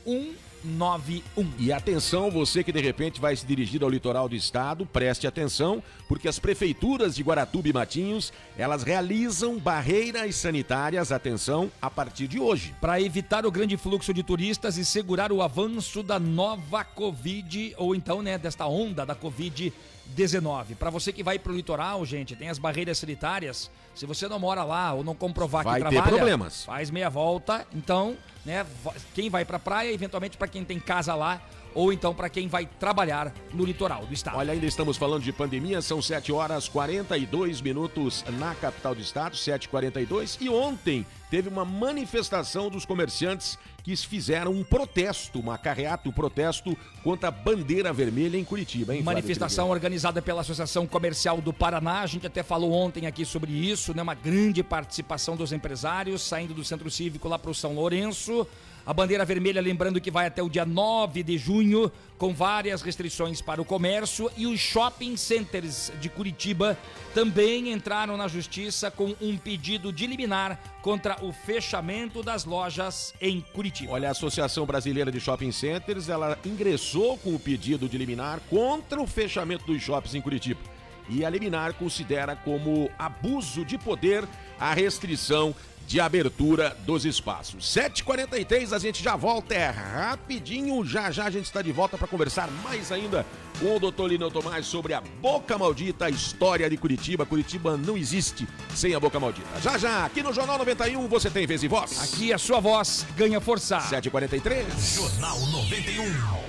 191. E atenção, você que de repente vai se dirigir ao litoral do estado, preste atenção, porque as prefeituras de Guaratuba e Matinhos, elas realizam barreiras sanitárias, atenção, a partir de hoje. Para evitar o grande fluxo de turistas e segurar o avanço da nova Covid, ou então, né, desta onda da Covid 19. Para você que vai para o litoral, gente, tem as barreiras sanitárias. Se você não mora lá ou não comprovar Vai que ter trabalha, problemas. faz meia volta. Então, né, quem vai para praia, eventualmente para quem tem casa lá, ou então para quem vai trabalhar no litoral do estado. Olha, ainda estamos falando de pandemia, são 7 horas 42 minutos na capital do estado, 7h42. E ontem teve uma manifestação dos comerciantes que fizeram um protesto, uma carreata, um protesto contra a bandeira vermelha em Curitiba, hein? Manifestação organizada pela Associação Comercial do Paraná. A gente até falou ontem aqui sobre isso, né? Uma grande participação dos empresários saindo do Centro Cívico lá para o São Lourenço. A bandeira vermelha, lembrando que vai até o dia 9 de junho, com várias restrições para o comércio. E os shopping centers de Curitiba também entraram na justiça com um pedido de liminar contra o fechamento das lojas em Curitiba. Olha, a Associação Brasileira de Shopping Centers, ela ingressou com o pedido de liminar contra o fechamento dos shoppings em Curitiba. E a liminar considera como abuso de poder a restrição de abertura dos espaços. 7h43, a gente já volta, é rapidinho, já já a gente está de volta para conversar mais ainda com o Dr. Lino Tomás sobre a Boca Maldita, a história de Curitiba. Curitiba não existe sem a Boca Maldita. Já já, aqui no Jornal 91, você tem vez e voz. Aqui a sua voz ganha força. 7h43. Jornal 91.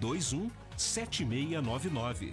21 7699.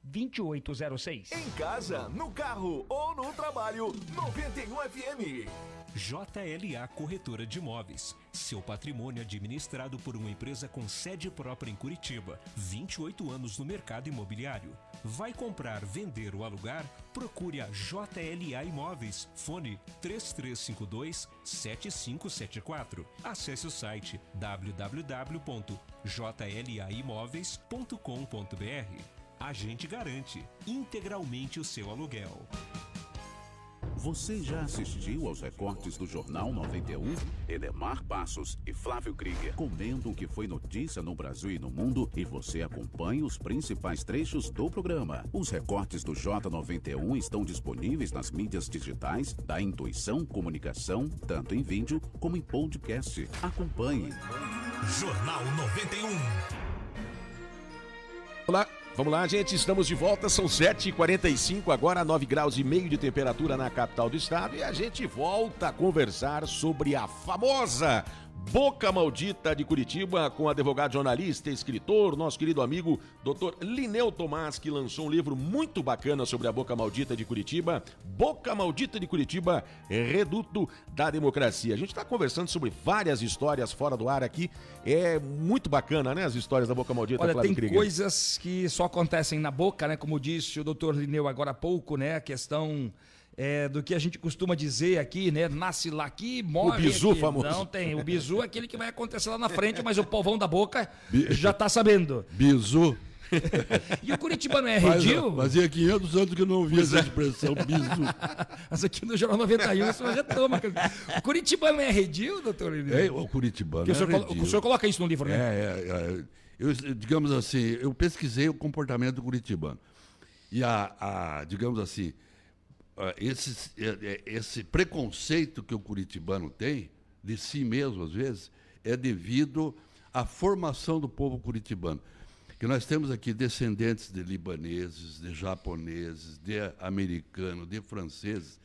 2806. Em casa, no carro ou no trabalho, 91 FM. JLA Corretora de Imóveis. Seu patrimônio administrado por uma empresa com sede própria em Curitiba. 28 anos no mercado imobiliário. Vai comprar, vender ou alugar? Procure a JLA Imóveis. Fone 3352 7574. Acesse o site www.jlaimóveis.com.br. A gente garante integralmente o seu aluguel. Você já assistiu aos recortes do Jornal 91? Edemar Passos e Flávio Krieger comentam o que foi notícia no Brasil e no mundo e você acompanha os principais trechos do programa. Os recortes do J91 estão disponíveis nas mídias digitais da Intuição Comunicação, tanto em vídeo como em podcast. Acompanhe. Jornal 91. Olá. Vamos lá, gente, estamos de volta, são 7h45, agora 9 graus e meio de temperatura na capital do estado e a gente volta a conversar sobre a famosa Boca Maldita de Curitiba com advogado jornalista, escritor, nosso querido amigo Dr. Lineu Tomás, que lançou um livro muito bacana sobre a Boca Maldita de Curitiba. Boca Maldita de Curitiba, Reduto da Democracia. A gente está conversando sobre várias histórias fora do ar aqui. É muito bacana, né? As histórias da Boca Maldita. Olha, Flávio tem Krieger. coisas que só acontecem na boca, né? Como disse o doutor Lineu agora há pouco, né? A questão é, do que a gente costuma dizer aqui, né? Nasce lá aqui, morre O bizu aqui. famoso. Não tem. O bizu é aquele que vai acontecer lá na frente, mas o povão da boca já tá sabendo. Bizu. [LAUGHS] E o Curitibano é Faz- redil? Fazia 500 anos que eu não ouvia essa é. expressão, bizu. [LAUGHS] Mas aqui no Jornal 91 você já toma. O Curitibano é redil, doutor? É, o Curitibano. Porque o, é senhor, colo- o senhor coloca isso no livro, né? É, é, é. Eu, digamos assim, eu pesquisei o comportamento do curitibano. E a, a, digamos assim, esse, é, é, esse preconceito que o curitibano tem, de si mesmo às vezes, é devido à formação do povo curitibano. Que nós temos aqui descendentes de libaneses, de japoneses, de americanos, de franceses,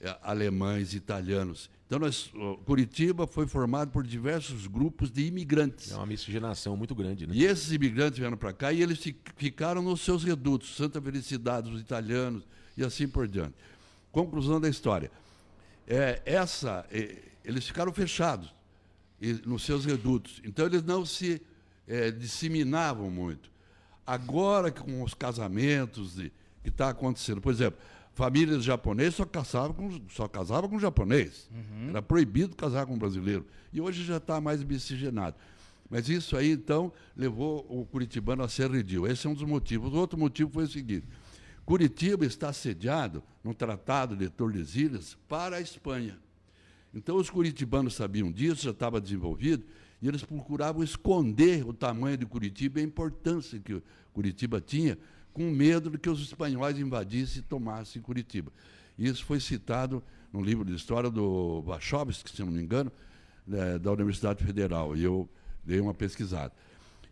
eh, alemães, italianos. Então, nós, Curitiba foi formado por diversos grupos de imigrantes. É uma miscigenação muito grande, né? E esses imigrantes vieram para cá e eles fi- ficaram nos seus redutos, Santa Felicidade, os italianos e assim por diante. Conclusão da história. É, essa, é, eles ficaram fechados nos seus redutos. Então eles não se é, disseminavam muito. Agora, com os casamentos e- que está acontecendo, por exemplo, famílias japonesas só casavam com, só casavam com japonês. Era proibido casar com brasileiro. E hoje já está mais miscigenado. Mas isso aí, então, levou o curitibano a ser redil. Esse é um dos motivos. O outro motivo foi o seguinte: Curitiba está sediado no Tratado de Tordesilhas para a Espanha. Então, os curitibanos sabiam disso, já estava desenvolvido, e eles procuravam esconder o tamanho de Curitiba e a importância que Curitiba tinha, com medo de que os espanhóis invadissem e tomassem Curitiba. Isso foi citado no livro de história do Wachowski, se não me engano, eh, da Universidade Federal, e eu dei uma pesquisada.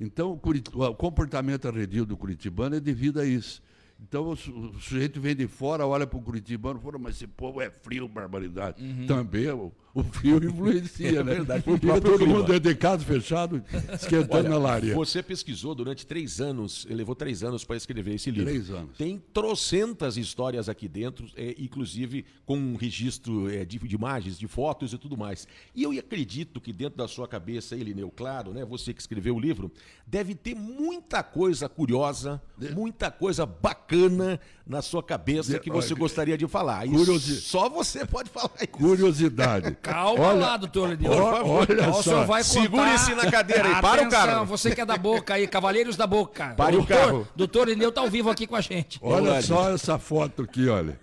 Então, o comportamento arredio do curitibano é devido a isso. Então, o, su- o sujeito vem de fora, olha para o curitibano e fala, mas esse povo é frio, barbaridade. Uhum. Também, o, frio influencia, né? É verdade, Porque o próprio todo clima. mundo dentro de casa fechado, esquentando na lareira. Você pesquisou durante três anos, levou três anos para escrever esse livro. Três anos. Tem trocentas histórias aqui dentro, é, inclusive com um registro é, de, de imagens, de fotos e tudo mais. E eu acredito que dentro da sua cabeça, Elineu, claro, né? Você que escreveu o livro, deve ter muita coisa curiosa, muita coisa bacana na sua cabeça que você olha, gostaria de falar. Curiosi- só você pode falar isso. Curiosidade. [LAUGHS] Calma Olha- lá, doutor. Ó, olha o só. vai contar... Segure-se na cadeira aí, para o carro. você que é da boca aí, Cavaleiros da Boca. Pare o doutor, carro. Doutor Lideu tá ao vivo aqui com a gente. Olha só essa foto aqui, olha.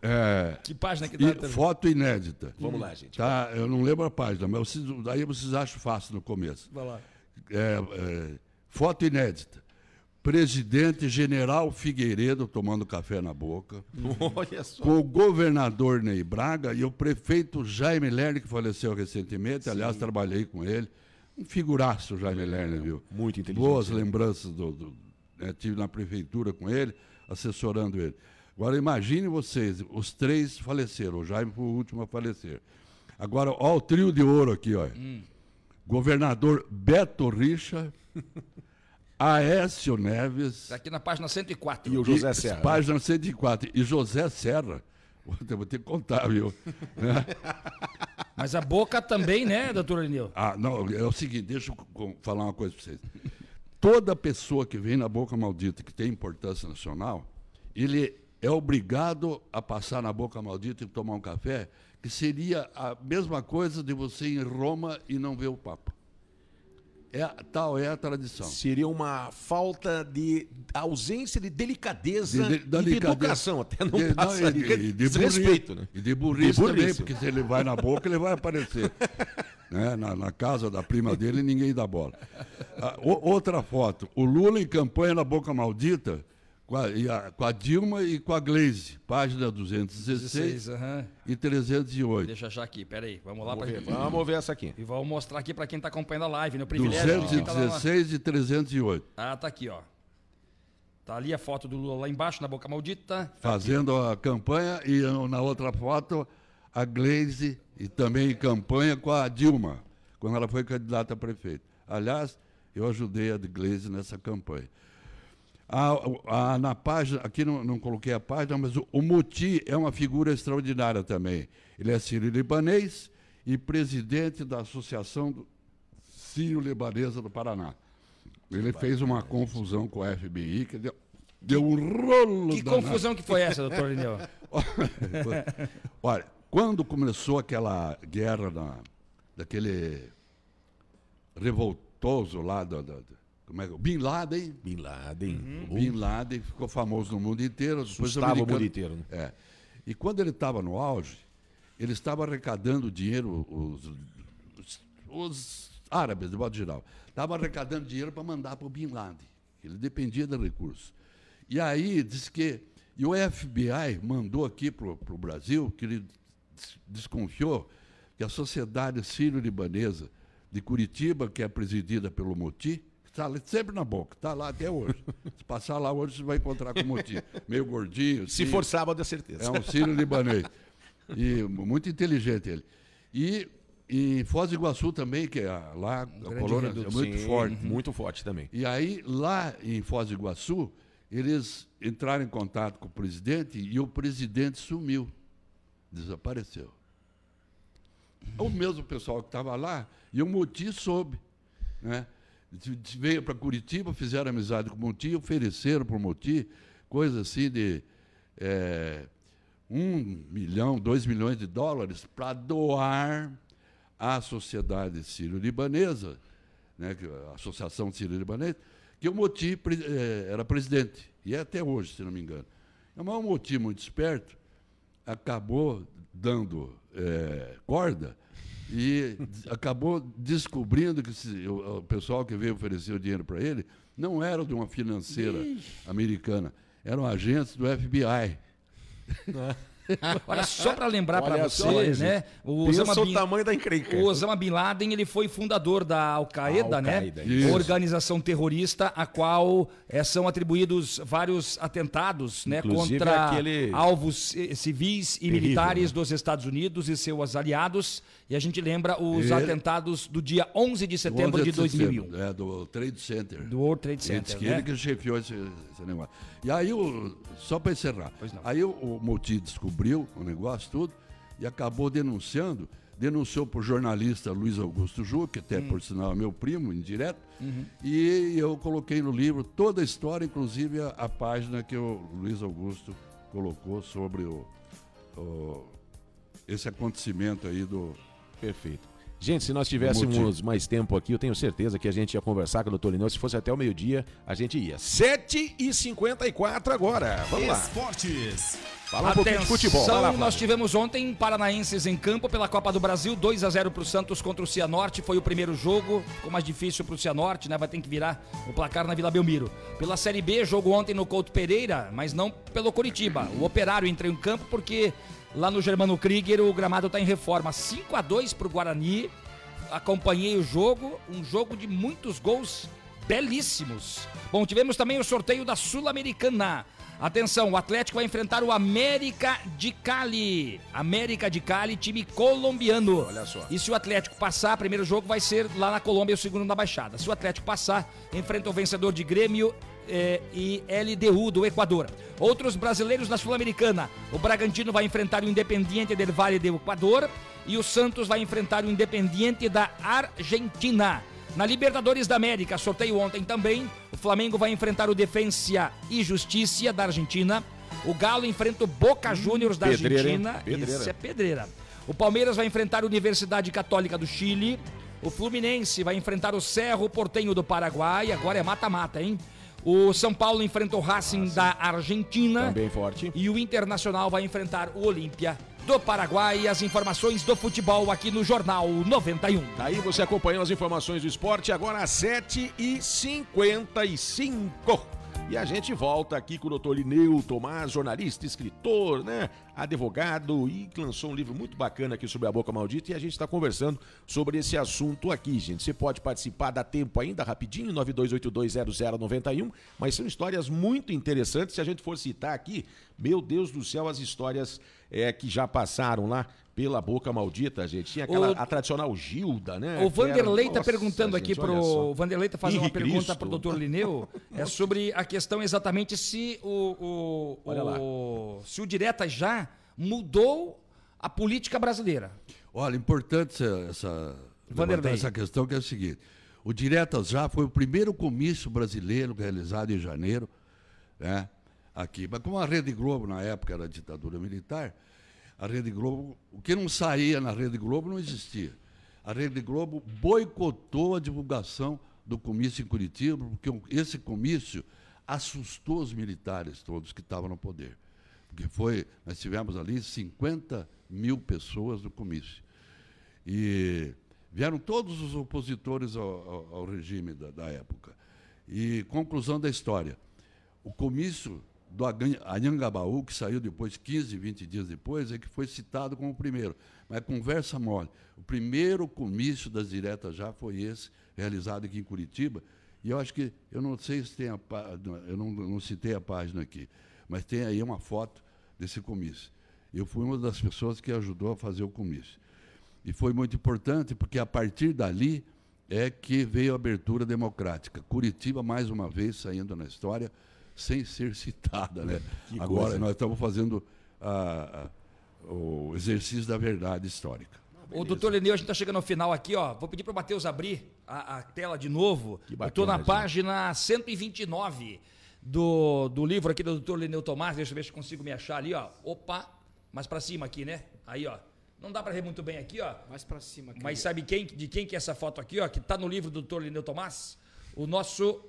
É, Que página que dá? foto inédita. Vamos lá, gente. Tá, eu não lembro a página, mas vocês, daí vocês acham fácil no começo. Vai lá. É, é, foto inédita. Presidente General Figueiredo tomando café na boca. Olha só. Com o governador Ney Braga e o prefeito Jaime Lerner, que faleceu recentemente. Aliás, trabalhei com ele. Um figuraço, Jaime Lerner, viu? Muito inteligente. Boas lembranças do. do né, tive na prefeitura com ele, assessorando ele. Agora, imagine vocês, os três faleceram. O Jaime foi o último a falecer. Agora, ó, o trio de ouro aqui, ó. Governador Beto Richa, Aécio Neves. Tá aqui na página 104. E o José E- Serra. Página 104. E José Serra. Eu vou ter que contar, viu? Né? [LAUGHS] Mas a boca também, né, doutor Lideu? Ah, não, é o seguinte, deixa eu falar uma coisa para vocês. Toda pessoa que vem na boca maldita que tem importância nacional, ele é obrigado a passar na boca maldita e tomar um café, que seria a mesma coisa de você ir em Roma e não ver o Papa. É, tal é a tradição. Seria uma falta de ausência de delicadeza De- de- e de educação, até não De- passa ali. de, de Desrespeito, burrice, né? E de burrice, De burrice. também, porque se ele vai na boca, ele vai aparecer. [LAUGHS] né? na, na casa da prima dele, ninguém dá bola. Ah, o- outra foto, o Lula em campanha na boca maldita, com a, e a- com a Dilma e com a Glaze, página 216 16, aham. e 308. Deixa já aqui, peraí. Vamos lá pra ver, vamos ver essa aqui. E vamos mostrar aqui pra quem tá acompanhando a live, no privilégio. de quem tá lá na- 216 e 308. Ah, tá aqui, ó. Tá ali a foto do Lula lá embaixo, na boca maldita. fazendo a campanha e na outra foto a Glaze e também em campanha com a Dilma, quando ela foi candidata a prefeito. Aliás, eu ajudei a Glaze nessa campanha. A- a- na página, aqui não, não coloquei a página, mas o, o Muti é uma figura extraordinária também. Ele é sírio-libanês e presidente da Associação Sírio-Libanesa do Paraná. Ele fez uma confusão com a FBI, que deu, deu um rolo Que danado. confusão que foi essa, doutor [LAUGHS] Lineu? Olha, quando começou aquela guerra da, daquele revoltoso lá, da- da- como é é? Bin Laden. Bin Laden. O Bin Laden ficou famoso no mundo inteiro. Assustava o mundo inteiro, né? É. E quando ele estava no auge, ele estava arrecadando dinheiro, os, os, os árabes, de modo geral, estavam arrecadando dinheiro para mandar para o Bin Laden. Ele dependia de recursos. E aí diz que. E o FBI mandou aqui para o Brasil, que ele des- desconfiou que a Sociedade Sírio-Libanesa de Curitiba, que é presidida pelo Moti, está sempre na boca, está lá até hoje. Se passar lá hoje, você vai encontrar com o Moti. Meio gordinho. Se for sábado, é certeza. É um sírio-libanês. E muito inteligente ele. E em Foz do Iguaçu também, que é lá a colônia é muito Sim, forte. Muito forte também. E aí, lá em Foz do Iguaçu, eles entraram em contato com o presidente e o presidente sumiu. Desapareceu. O mesmo pessoal que estava lá, e o Moti soube. Né? Veio para Curitiba, fizeram amizade com o Moti, ofereceram para o Moti coisa assim de eh, um milhão, dois milhões de dólares para doar à sociedade sírio-libanesa, né, a Associação Sírio-Libanesa, que o Moti eh, era presidente, e é até hoje, se não me engano. Mas o Moti, muito esperto, acabou dando eh, corda e acabou descobrindo que se- o, o pessoal que veio oferecer o dinheiro para ele não era de uma financeira americana, eram agentes do FBI. [LAUGHS] Olha, só para lembrar para vocês, né? O Osama, o Bin, tamanho da encrenca. o Osama Bin Laden ele foi fundador da Al-Qaeda, né? Al-Qaeda, isso. Organização terrorista a qual eh, são atribuídos vários atentados, né? Inclusive Contra aquele- alvos civis e Terrível, militares né? dos Estados Unidos e seus aliados. E a gente lembra os E- atentados do dia 11 de setembro 11 de 2001. setembro, É, do Trade Center. Do World Trade Center, né? ele que chefiou esse, esse negócio. E aí, o, só para encerrar, aí o, o Moti descobriu o negócio tudo e acabou denunciando, denunciou para o jornalista Luiz Augusto Ju, que até por sinal é meu primo, indireto, Uhum. e eu coloquei no livro toda a história, inclusive a, a página que o Luiz Augusto colocou sobre o, o- esse acontecimento aí do... Perfeito. Gente, se nós tivéssemos mais tempo aqui, eu tenho certeza que a gente ia conversar com o doutor Lineu. Se fosse até o meio-dia, a gente ia. 7h54 agora. Vamos lá. Esportes. Fala um pouquinho de futebol. Vai lá, Flávio. nós tivemos ontem paranaenses em campo pela Copa do Brasil, 2 a 0 para o Santos contra o Cianorte, foi o primeiro jogo, ficou mais difícil para o Cianorte, né? Vai ter que virar o placar na Vila Belmiro. Pela Série B, jogo ontem no Couto Pereira, mas não pelo Coritiba. O Operário entrou em campo porque lá no Germano Krieger o gramado está em reforma. 5 a 2 para o Guarani. Acompanhei o jogo, um jogo de muitos gols belíssimos. Bom, tivemos também o sorteio da Sul-Americana. Atenção, o Atlético vai enfrentar o América de Cali. América de Cali, time colombiano. Olha só. E se o Atlético passar, o primeiro jogo vai ser lá na Colômbia e o segundo na Baixada. Se o Atlético passar, enfrenta o vencedor de Grêmio eh, e LDU do Equador. Outros brasileiros na Sul-Americana. O Bragantino vai enfrentar o Independiente del Valle do Equador e o Santos vai enfrentar o Independiente da Argentina. Na Libertadores da América, sorteio ontem também, o Flamengo vai enfrentar o Defensa e Justiça da Argentina. O Galo enfrenta o Boca Juniors da pedreira? Argentina. Pedreira. Isso é pedreira. O Palmeiras vai enfrentar a Universidade Católica do Chile. O Fluminense vai enfrentar o Cerro Portenho do Paraguai. Agora é mata-mata, hein? O São Paulo enfrenta o Racing da Argentina. Também forte. E o Internacional vai enfrentar o Olímpia do Paraguai. As informações do futebol aqui no Jornal 91. Daí você acompanhou as informações do esporte agora às 7h55. E a gente volta aqui com o doutor Lineu Tomás, jornalista, escritor, né? Advogado e lançou um livro muito bacana aqui sobre a boca maldita e a gente está conversando sobre esse assunto aqui, gente. Você pode participar, dá tempo ainda, rapidinho, 92820091, mas são histórias muito interessantes. Se a gente for citar aqui, meu Deus do céu, as histórias é, que já passaram lá pela boca maldita, gente. Tinha aquela, O- a tradicional Gilda, né? O Vanderlei está Nossa, perguntando aqui gente, pro. O Vanderlei está fazendo uma pergunta Cristo. para o doutor Lineu. é sobre a questão exatamente se o. o, Olha lá. o se o Direta já mudou a política brasileira. Olha, importante essa, essa, essa questão, que é o seguinte. O Diretas Já foi o primeiro comício brasileiro realizado em janeiro, né, aqui. Mas como a Rede Globo, na época, era ditadura militar, a Rede Globo, o que não saía na Rede Globo não existia. A Rede Globo boicotou a divulgação do comício em Curitiba, porque esse comício assustou os militares todos que estavam no poder. Porque foi, nós tivemos ali 50 mil pessoas no comício. E vieram todos os opositores ao, ao- ao regime da, da época. E conclusão da história: o comício do Anhangabaú, que saiu depois, 15, 20 dias depois, é que foi citado como o primeiro. Mas conversa mole. O primeiro comício das diretas já foi esse, realizado aqui em Curitiba. E eu acho que, eu não sei se tem a eu não, não citei a página aqui, mas tem aí uma foto desse comício. Eu fui uma das pessoas que ajudou a fazer o comício. E foi muito importante, porque a partir dali é que veio a abertura democrática. Curitiba, mais uma vez, saindo na história, sem ser citada. Né? [LAUGHS] Que Agora, coisa. nós estamos fazendo a- a- o exercício da verdade histórica. O doutor Lineu, a gente está chegando ao final aqui, ó. Vou pedir para o Matheus abrir a, a tela de novo. Eu estou na bacana, gente. página 129 do, do livro aqui do doutor Lineu Tomás. Deixa eu ver se consigo me achar ali, ó. Opa, mais para cima aqui, né? Aí, ó. Não dá para ver muito bem aqui, ó. Mais pra cima. aqui. Mas sabe quem, de quem que é essa foto aqui, ó? Que tá no livro do doutor Lineu Tomás? O nosso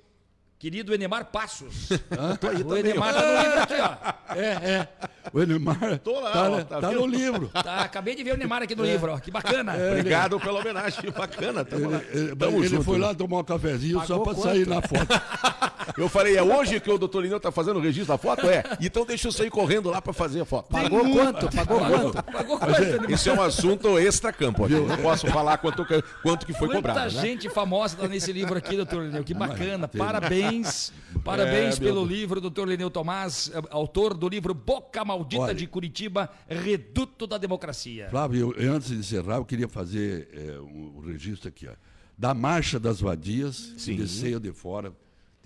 querido Enemar Passos. [LAUGHS] Tô aí o também, Enemar ó. tá no livro aqui, ó. É, é. O Enemar Tô lá, tá, ó, tá tá no livro. Tá, acabei de ver o Neymar aqui no livro, ó. Que bacana. É, Obrigado pela homenagem, bacana. Tamo lá. Ele, Tamo ele junto, foi né? lá tomar um cafezinho só Pagou pra sair quanto? na foto. [LAUGHS] Eu falei, é hoje que o doutor Lineu tá fazendo o registro da foto? É. Então deixa eu sair correndo lá pra fazer a foto. Pagou quanto? Pagou quanto? Pagou quanto, é? Isso é um assunto extra-campo. Eu não posso falar quanto, quanto que foi Quanta cobrado. né? gente famosa tá nesse livro aqui, doutor Lineu. Que bacana. tem- Parabéns. Parabéns É, meu pelo Deus. livro, doutor Lineu Tomás, eh, autor do livro Boca Maldita Olha. de Curitiba, Reduto da Democracia. Flávio, eu, antes de encerrar, eu queria fazer é, um, um registro aqui, ó. Da Marcha das Vadias, Sim. de ceia de fora.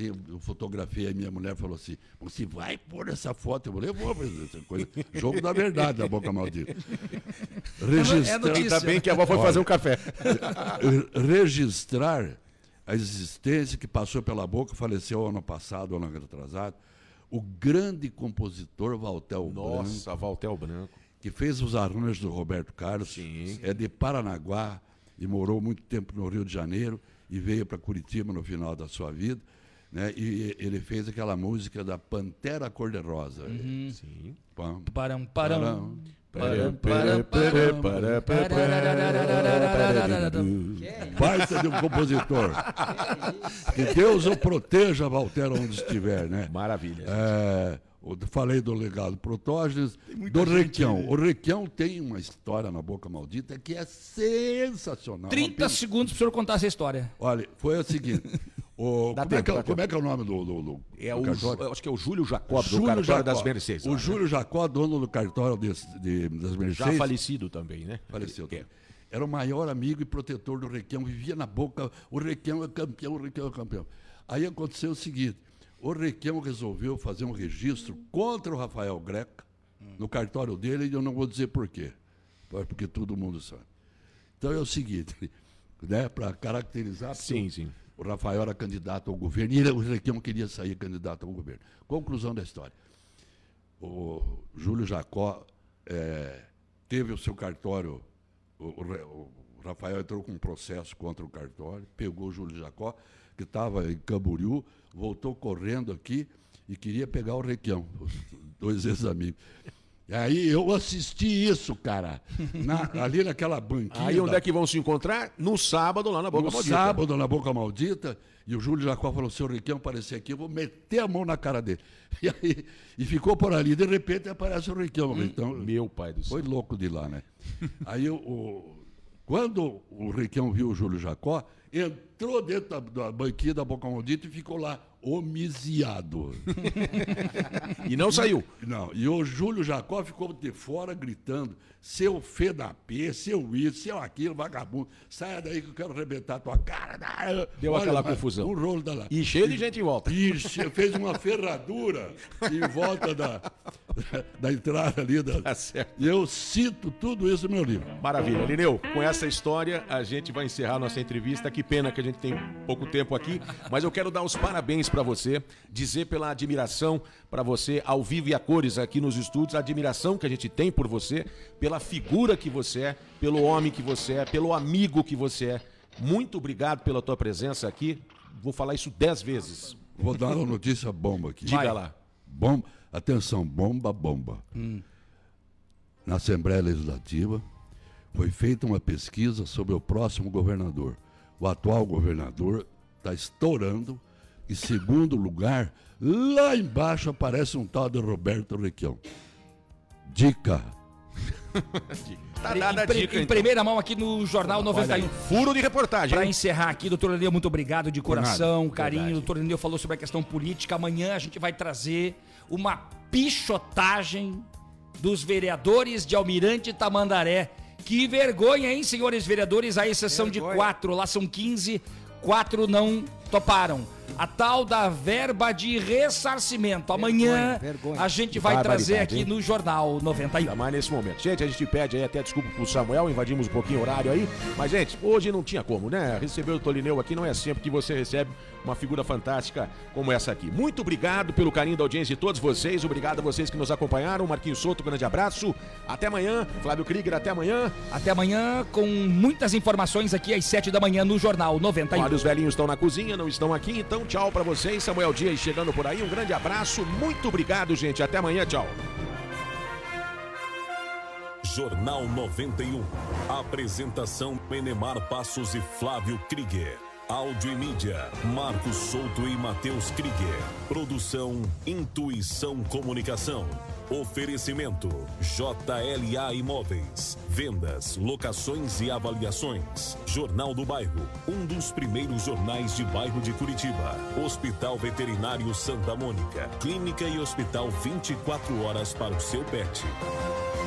Tem, eu fotografei, a minha mulher falou assim: você vai pôr essa foto? Eu falei, eu vou, mas essa coisa. Jogo da verdade da boca maldita. [LAUGHS] Registra- É notícia. Ainda bem que a avó foi Olha. fazer um café. registrar a existência que passou pela boca, faleceu ano passado, ano atrasado, o grande compositor Valtel Branco, Nossa, Valtel Branco. que fez os arranjos do Roberto Carlos, Sim. é de Paranaguá e morou muito tempo no Rio de Janeiro e veio para Curitiba no final da sua vida. Né? E ele fez aquela música da Pantera Cor-de-Rosa. Sim. Pam, Param, param. param, Baita de um compositor. Que Deus o proteja, Valtero, onde estiver, né? Maravilha. É, eu falei do legado Protógenes, do Requião. O Requião tem uma história na Boca Maldita que é sensacional. 30 Uma segundos pro senhor contar essa história. Olha, foi o seguinte. [LAUGHS] o- como, é tempo, que, é- dá como é que é o nome do, do, do- É do o, cartório? acho que é o Júlio Jacob, do Júlio cartório Jacó. das Mercedes. O né? Júlio Jacó, dono do cartório de, de- das Mercedes. Já falecido também, né? Faleceu. É. Era o maior amigo e protetor do Requião, vivia na boca, o Requião é campeão, o Requião é campeão. Aí aconteceu o seguinte, o Requião resolveu fazer um registro contra o Rafael Greca, no cartório dele, e eu não vou dizer por quê, porque todo mundo sabe. Então é o seguinte, [LAUGHS] né, para caracterizar, Sim, sim. O Rafael era candidato ao governo, e o Requião queria sair candidato ao governo. Conclusão da história. O Júlio Jacó eh, teve o seu cartório, o, o Rafael entrou com um processo contra o cartório, pegou o Júlio Jacó, que estava em Camboriú, voltou correndo aqui e queria pegar o Requião, [LAUGHS] dois ex-amigos. E aí eu assisti isso, cara, na- [LAUGHS] ali naquela banquinha. Aí onde é que vão se encontrar? No sábado, lá na Boca no Maldita. sábado, na Boca Maldita, e o Júlio Jacó falou, seu Riquelme aparecer aqui, eu vou meter a mão na cara dele. [LAUGHS] E, aí, e ficou por ali, de repente aparece o Riquelme. Então, Meu pai do céu. foi louco de lá, né? [LAUGHS] Aí, o- quando o Riquelme viu o Júlio Jacó, entrou dentro da, da banquinha da Boca Maldita e ficou lá, homiciado. E não saiu. Não, e o Júlio Jacó ficou de fora gritando: seu fê da P, seu isso, seu aquilo, vagabundo, saia daí que eu quero arrebentar tua cara. Deu aquela confusão. Um rolo da lá. E cheio de gente em volta. E fez uma ferradura em volta da, da entrada ali. Da, Tá certo. Eu cito tudo isso no meu livro. Maravilha. Lineu, com essa história a gente vai encerrar nossa entrevista. Que pena que a gente tem pouco tempo aqui, mas eu quero dar os parabéns para você, dizer pela admiração para você ao vivo e a cores aqui nos estúdios, a admiração que a gente tem por você, pela figura que você é, pelo homem que você é, pelo amigo que você é. Muito obrigado pela tua presença aqui. Vou falar isso dez vezes. Vou dar uma notícia bomba aqui. Diga lá. Bomba, atenção, bomba, bomba. Na Assembleia Legislativa foi feita uma pesquisa sobre o próximo governador. O atual governador está estourando. Em segundo lugar, lá embaixo aparece um tal de Roberto Requião. Dica. Tá dada a dica, em então. primeira mão aqui no Jornal 91. Furo de reportagem. Para hein? encerrar aqui, doutor Leneu, muito obrigado de coração, nada. carinho. Verdade. O doutor Leneu falou sobre a questão política. Amanhã a gente vai trazer uma pichotagem dos vereadores de Almirante Tamandaré. Que vergonha, hein, senhores vereadores? A exceção de quatro, lá são 15, quatro não toparam. A tal da verba de ressarcimento. Amanhã vergonha. a gente vai trazer aqui hein? no Jornal 91. Ainda mais nesse momento. Gente, a gente pede aí até desculpa pro Samuel, invadimos um pouquinho o horário aí. Mas, gente, hoje não tinha como, né? Receber o Tolineu aqui não é sempre que você recebe uma figura fantástica como essa aqui. Muito obrigado pelo carinho da audiência de todos vocês. Obrigado a vocês que nos acompanharam. Marquinhos Souto, grande abraço. Até amanhã. Flávio Krieger, até amanhã. Até amanhã com muitas informações aqui às 7 da manhã no Jornal 91. Olha, os velhinhos estão na cozinha, não estão aqui, então então, tchau para vocês. Samuel Dias chegando por aí. Um grande abraço. Muito obrigado, gente. Até amanhã. Tchau. Jornal 91. Apresentação Penemar Passos e Flávio Krieger. Áudio e mídia, Marcos Souto e Matheus Krieger. Produção Intuição Comunicação. Oferecimento JLA Imóveis. Vendas, locações e avaliações. Jornal do Bairro, um dos primeiros jornais de bairro de Curitiba. Hospital Veterinário Santa Mônica. Clínica e hospital 24 horas para o seu pet.